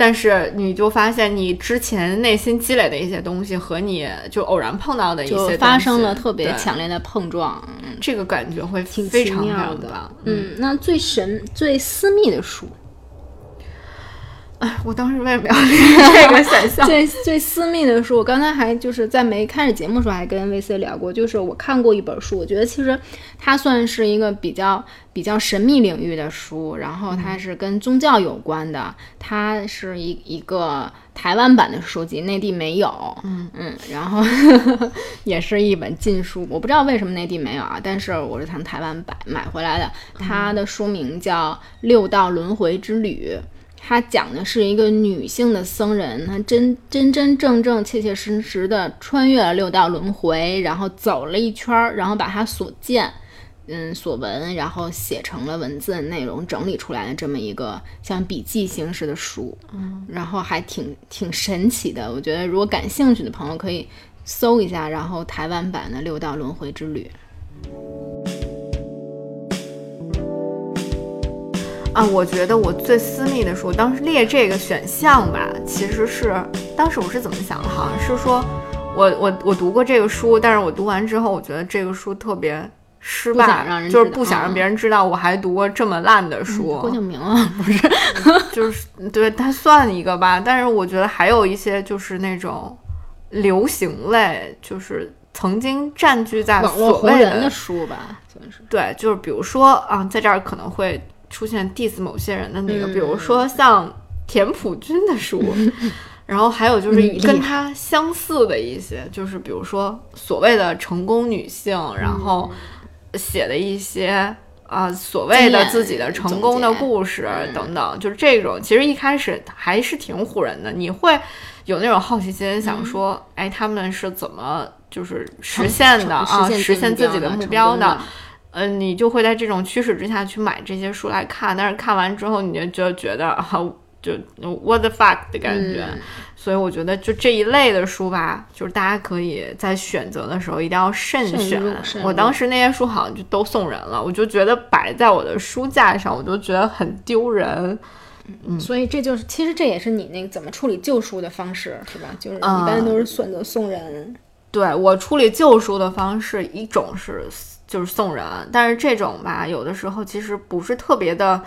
B: 但是你就发现，你之前内心积累的一些东西和你就偶然碰到的一些，
A: 发生了特别强烈的碰撞，
B: 这个感觉会挺非常
A: 妙的。嗯，那最神、最私密的书。
B: 哎，我当时为什么要这个选项？[laughs]
A: 最最私密的书，我刚才还就是在没开始节目的时候还跟 VC 聊过，就是我看过一本书，我觉得其实它算是一个比较比较神秘领域的书，然后它是跟宗教有关的，它是一一个台湾版的书籍，内地没有，嗯嗯，然后 [laughs] 也是一本禁书，我不知道为什么内地没有啊，但是我是从台湾买买回来的，它的书名叫《六道轮回之旅》。他讲的是一个女性的僧人，她真真真正正、切切实实的穿越了六道轮回，然后走了一圈儿，然后把她所见、嗯所闻，然后写成了文字的内容，整理出来的这么一个像笔记形式的书，嗯，然后还挺挺神奇的。我觉得如果感兴趣的朋友可以搜一下，然后台湾版的《六道轮回之旅》。
B: 啊，我觉得我最私密的书，当时列这个选项吧，其实是当时我是怎么想的？好像是说，我我我读过这个书，但是我读完之后，我觉得这个书特别失败，就是不想让别人知道我还读过这么烂的书。
A: 郭敬明啊，不是，[laughs]
B: 就是对他算一个吧，但是我觉得还有一些就是那种流行类，就是曾经占据在所谓
A: 的书吧，算是
B: 对，就是比如说啊，在这儿可能会。出现 diss 某些人的那个，比如说像田朴珺的书，[laughs] 然后还有就是跟他相似的一些，就是比如说所谓的成功女性，然后写的一些啊所谓的自己的成功的故事等等，就是这种，其实一开始还是挺唬人的，你会有那种好奇心，想说，哎，他们是怎么就是实现的啊，实现自己的目标的。嗯，你就会在这种驱使之下去买这些书来看，但是看完之后，你就就觉得啊，就 what the fuck 的感觉。
A: 嗯
B: 所以我觉得就这一类的书吧，就是大家可以在选择的时候一定要慎
A: 慎
B: 选。我当时那些书好像就都送人了，我就觉得摆在我的书架上，我就觉得很丢人。
A: 嗯所以这就是，其实这也是你那个怎么处理旧书的方式，是吧？就是一
B: 嗯
A: 般都是选择送人。
B: 对我处理旧书的方式，一种是就是送人，但是这种吧，有的时候其实不是特别的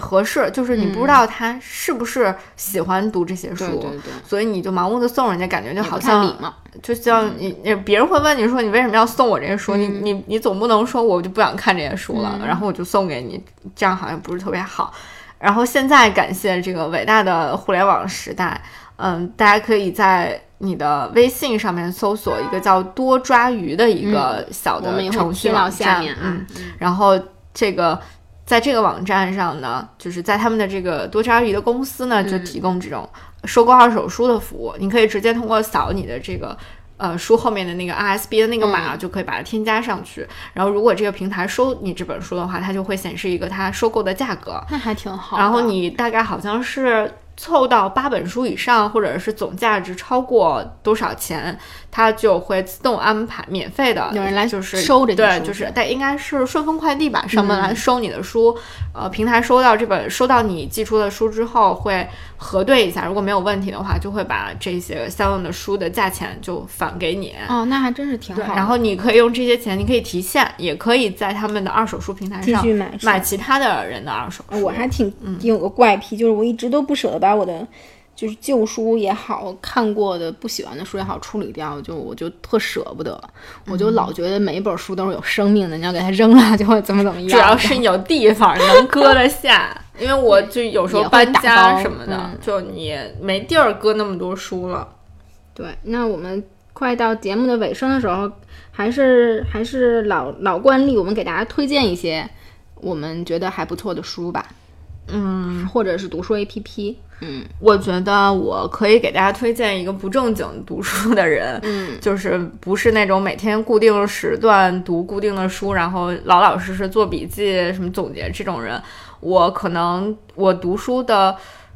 B: 合适，就是你不知道他是不是喜欢读这些书，
A: 对对对，
B: 所以你就盲目的送人家，感觉就好像
A: 礼貌。
B: 就像你，呃别人会问你说你为什么要送我这些书？你你你总不能说我就不想看这些书了，然后我就送给你，这样好像不是特别好。然后现在感谢这个伟大的互联网时代，嗯，大家可以在你的微信上面搜索一个叫多抓鱼的一个小的程序网站，嗯，然后这个。在这个网站上呢，就是在他们的这个多抓鱼的公司呢，就提供这种收购二手书的服务。你可以直接通过扫你的这个呃书后面的那个 RSB 的那个码，就可以把它添加上去。然后如果这个平台收你这本书的话，它就会显示一个它收购的价格。
A: 那还挺好。
B: 然后你大概好像是凑到八本书以上，或者是总价值超过多少钱，它就会自动安排免费的，
A: 有人来
B: 就是
A: 收这些
B: 对，
A: 书
B: 就是但应该是顺丰快递吧，上门来收你的书。呃，平台收到这本收到你寄出的书之后，会核对一下，如果没有问题的话，就会把这些相应的书的价钱就返给你。
A: 哦，那还真是挺好的。
B: 然后你可以用这些钱，你可以提现，也可以在他们的二手书平台上
A: 继续买
B: 买其他的人的二手书。
A: 我还挺有个怪癖，就是我一直都不舍得把我的就是旧书也好看过的不喜欢的书也好处理掉，就我就特舍不得，我就老觉得每一本书都是有生命的，你要给它扔了就会怎么怎么样。
B: 主要是有地方能搁得下，因为我就有时候搬家什么的，
A: 嗯
B: 就你没地儿搁那么多书了。
A: 对，那我们快到节目的尾声的时候，还是还是老老惯例，我们给大家推荐一些我们觉得还不错的书吧，嗯，或者是读书 APP，嗯。
B: 我觉得我可以给大家推荐一个不正经读书的人，
A: 嗯，
B: 就是不是那种每天固定时段读固定的书，然后老老实实做笔记、什么总结这种人。我可能我读书的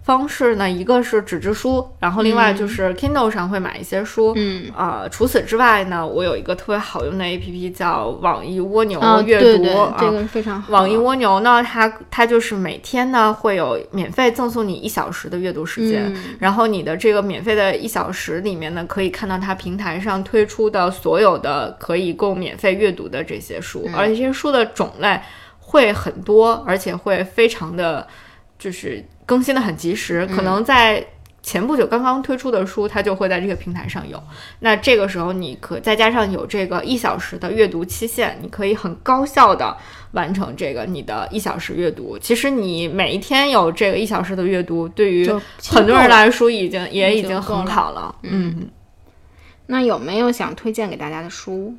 B: 方式呢，一个是纸质书，然后另外就是 Kindle 上会买一些书。
A: 嗯，
B: 啊、除此之外呢，我有一个特别好用的 APP 叫网易蜗牛
A: 啊，
B: 阅读。
A: 对对，
B: 啊
A: 这个非常好。
B: 网易蜗牛呢，它它就是每天呢会有免费赠送你一小时的阅读时间，
A: 嗯
B: 然后你的这个免费的一小时里面呢，可以看到它平台上推出的所有的可以供免费阅读的这些书，而且这些书的种类会很多，而且会非常的，就是更新的很及时，可能在。前不久刚刚推出的书，它就会在这个平台上有。那这个时候，你可再加上有这个一小时的阅读期限，你可以很高效的完成这个你的一小时阅读。其实你每一天有这个一小时的阅读，对于很多人来说已经也已经很好了。嗯
A: 那有没有想推荐给大家的书？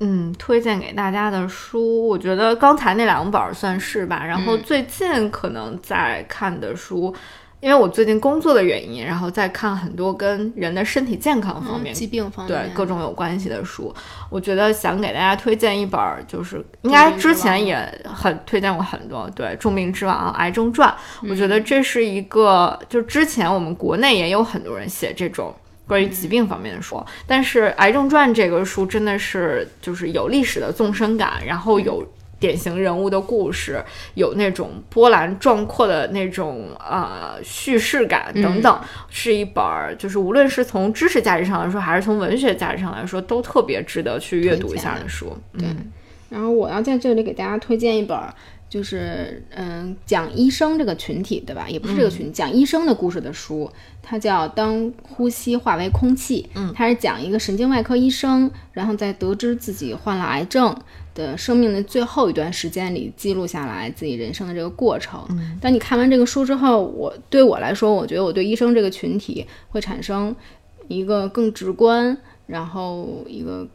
B: 嗯，推荐给大家的书，我觉得刚才那两本儿算是吧。然
A: 嗯
B: 后最近可能在看的书。因为我最近工作的原因，然后在看很多跟人的身体健康方面
A: 嗯疾病方面
B: 对
A: 面，
B: 各种有关系的书，我觉得想给大家推荐一本儿，就是应该之前也很推荐过很多，对《重病之王》《癌症传》，我觉得这是一个，就之前我们国内也有很多人写这种。关于疾病方面的书，但是《癌症传》这个书真的是就是有历史的纵深感，然后有典型人物的故事，有那种波澜壮阔的那种呃叙事感等等，是一本儿就是无论是从知识价值上来说，还是从文学价值上来说，都特别值得去阅读一下的书。
A: 对
B: 嗯
A: 然后我要在这里给大家推荐一本儿，就是嗯讲医生这个群体，对吧？也不是这个群，讲医生的故事的书，它叫《当呼吸化为空气》。嗯，它是讲一个神经外科医生，然后在得知自己患了癌症的生命的最后一段时间里，记录下来自己人生的这个过程。嗯，当你看完这个书之后，我对我来说，我觉得我对医生这个群体会产生一个更直观，然后一个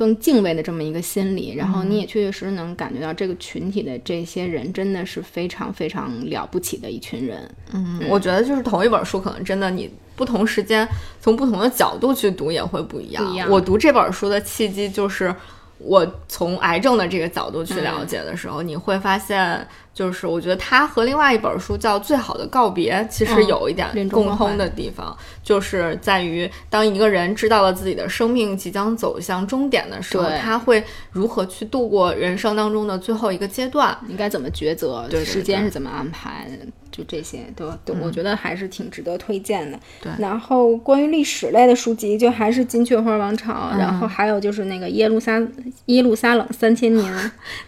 A: 更敬畏的这么一个心理，然后你也确确实实能感觉到这个群体的这些人真的是非常非常了不起的一群人。
B: 嗯，我觉得就是同一本书，可能真的你不同时间从不同的角度去读也会不一样。
A: 不一样
B: 我读这本书的契机就是。我从癌症的这个角度去了解的时候，你会发现，就是我觉得它和另外一本书叫《最好的告别》其实有一点共通的地方，就是在于当一个人知道了自己的生命即将走向终点的时候，他会如何去度过人生当中的最后一个阶段？
A: 应该怎么抉择？
B: 对，
A: 时间是怎么安排？就这些都都，我觉得还是挺值得推荐的。
B: 对，
A: 然后关于历史类的书籍，就还是《金雀花王朝》，然后还有就是那个《耶路撒耶路撒冷三千年 [laughs]》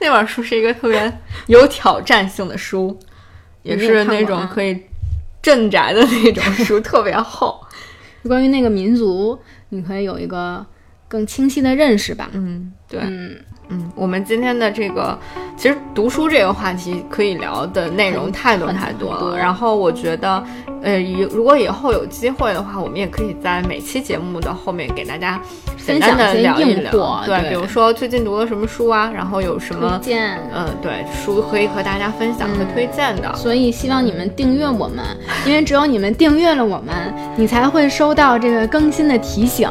B: 那本书是一个特别有挑战性的书，也是那种可以镇宅的那种 [laughs] 书，特别厚。
A: 关于那个民族，你可以有一个更清晰的认识吧。
B: 嗯，对，
A: 嗯。
B: 嗯，我们今天的这个其实读书这个话题可以聊的内容太多太多了。然后我觉得，呃，以如果以后有机会的话，我们也可以在每期节目的后面给大家简单的聊一聊。
A: 对，
B: 比如说最近读了什么书啊，然后有什么
A: 推荐？
B: 嗯，对，书可以和大家分享和推荐的。
A: 所以希望你们订阅我们，[laughs] 因为只有你们订阅了我们，你才会收到这个更新的提醒。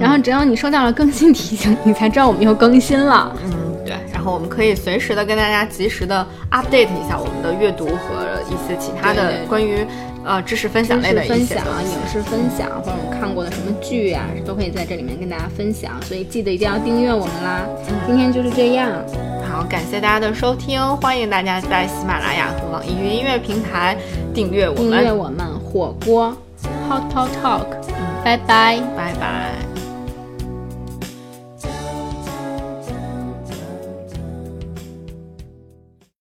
A: 然后只要你收到了更新提醒，你才知道我们又更新了。
B: 嗯，对。然后我们可以随时的跟大家及时的 update 一下我们的阅读和一些其他的关于呃知识分享类的
A: 分享、影视分享或者我们看过的什么剧啊，都可以在这里面跟大家分享。所以记得一定要订阅我们啦。今天就是这样。
B: 好，感谢大家的收听，欢迎大家在喜马拉雅和网易云音乐平台订阅我们。订
A: 阅我们火锅 Hot Talk Talk。拜拜，
B: 拜拜。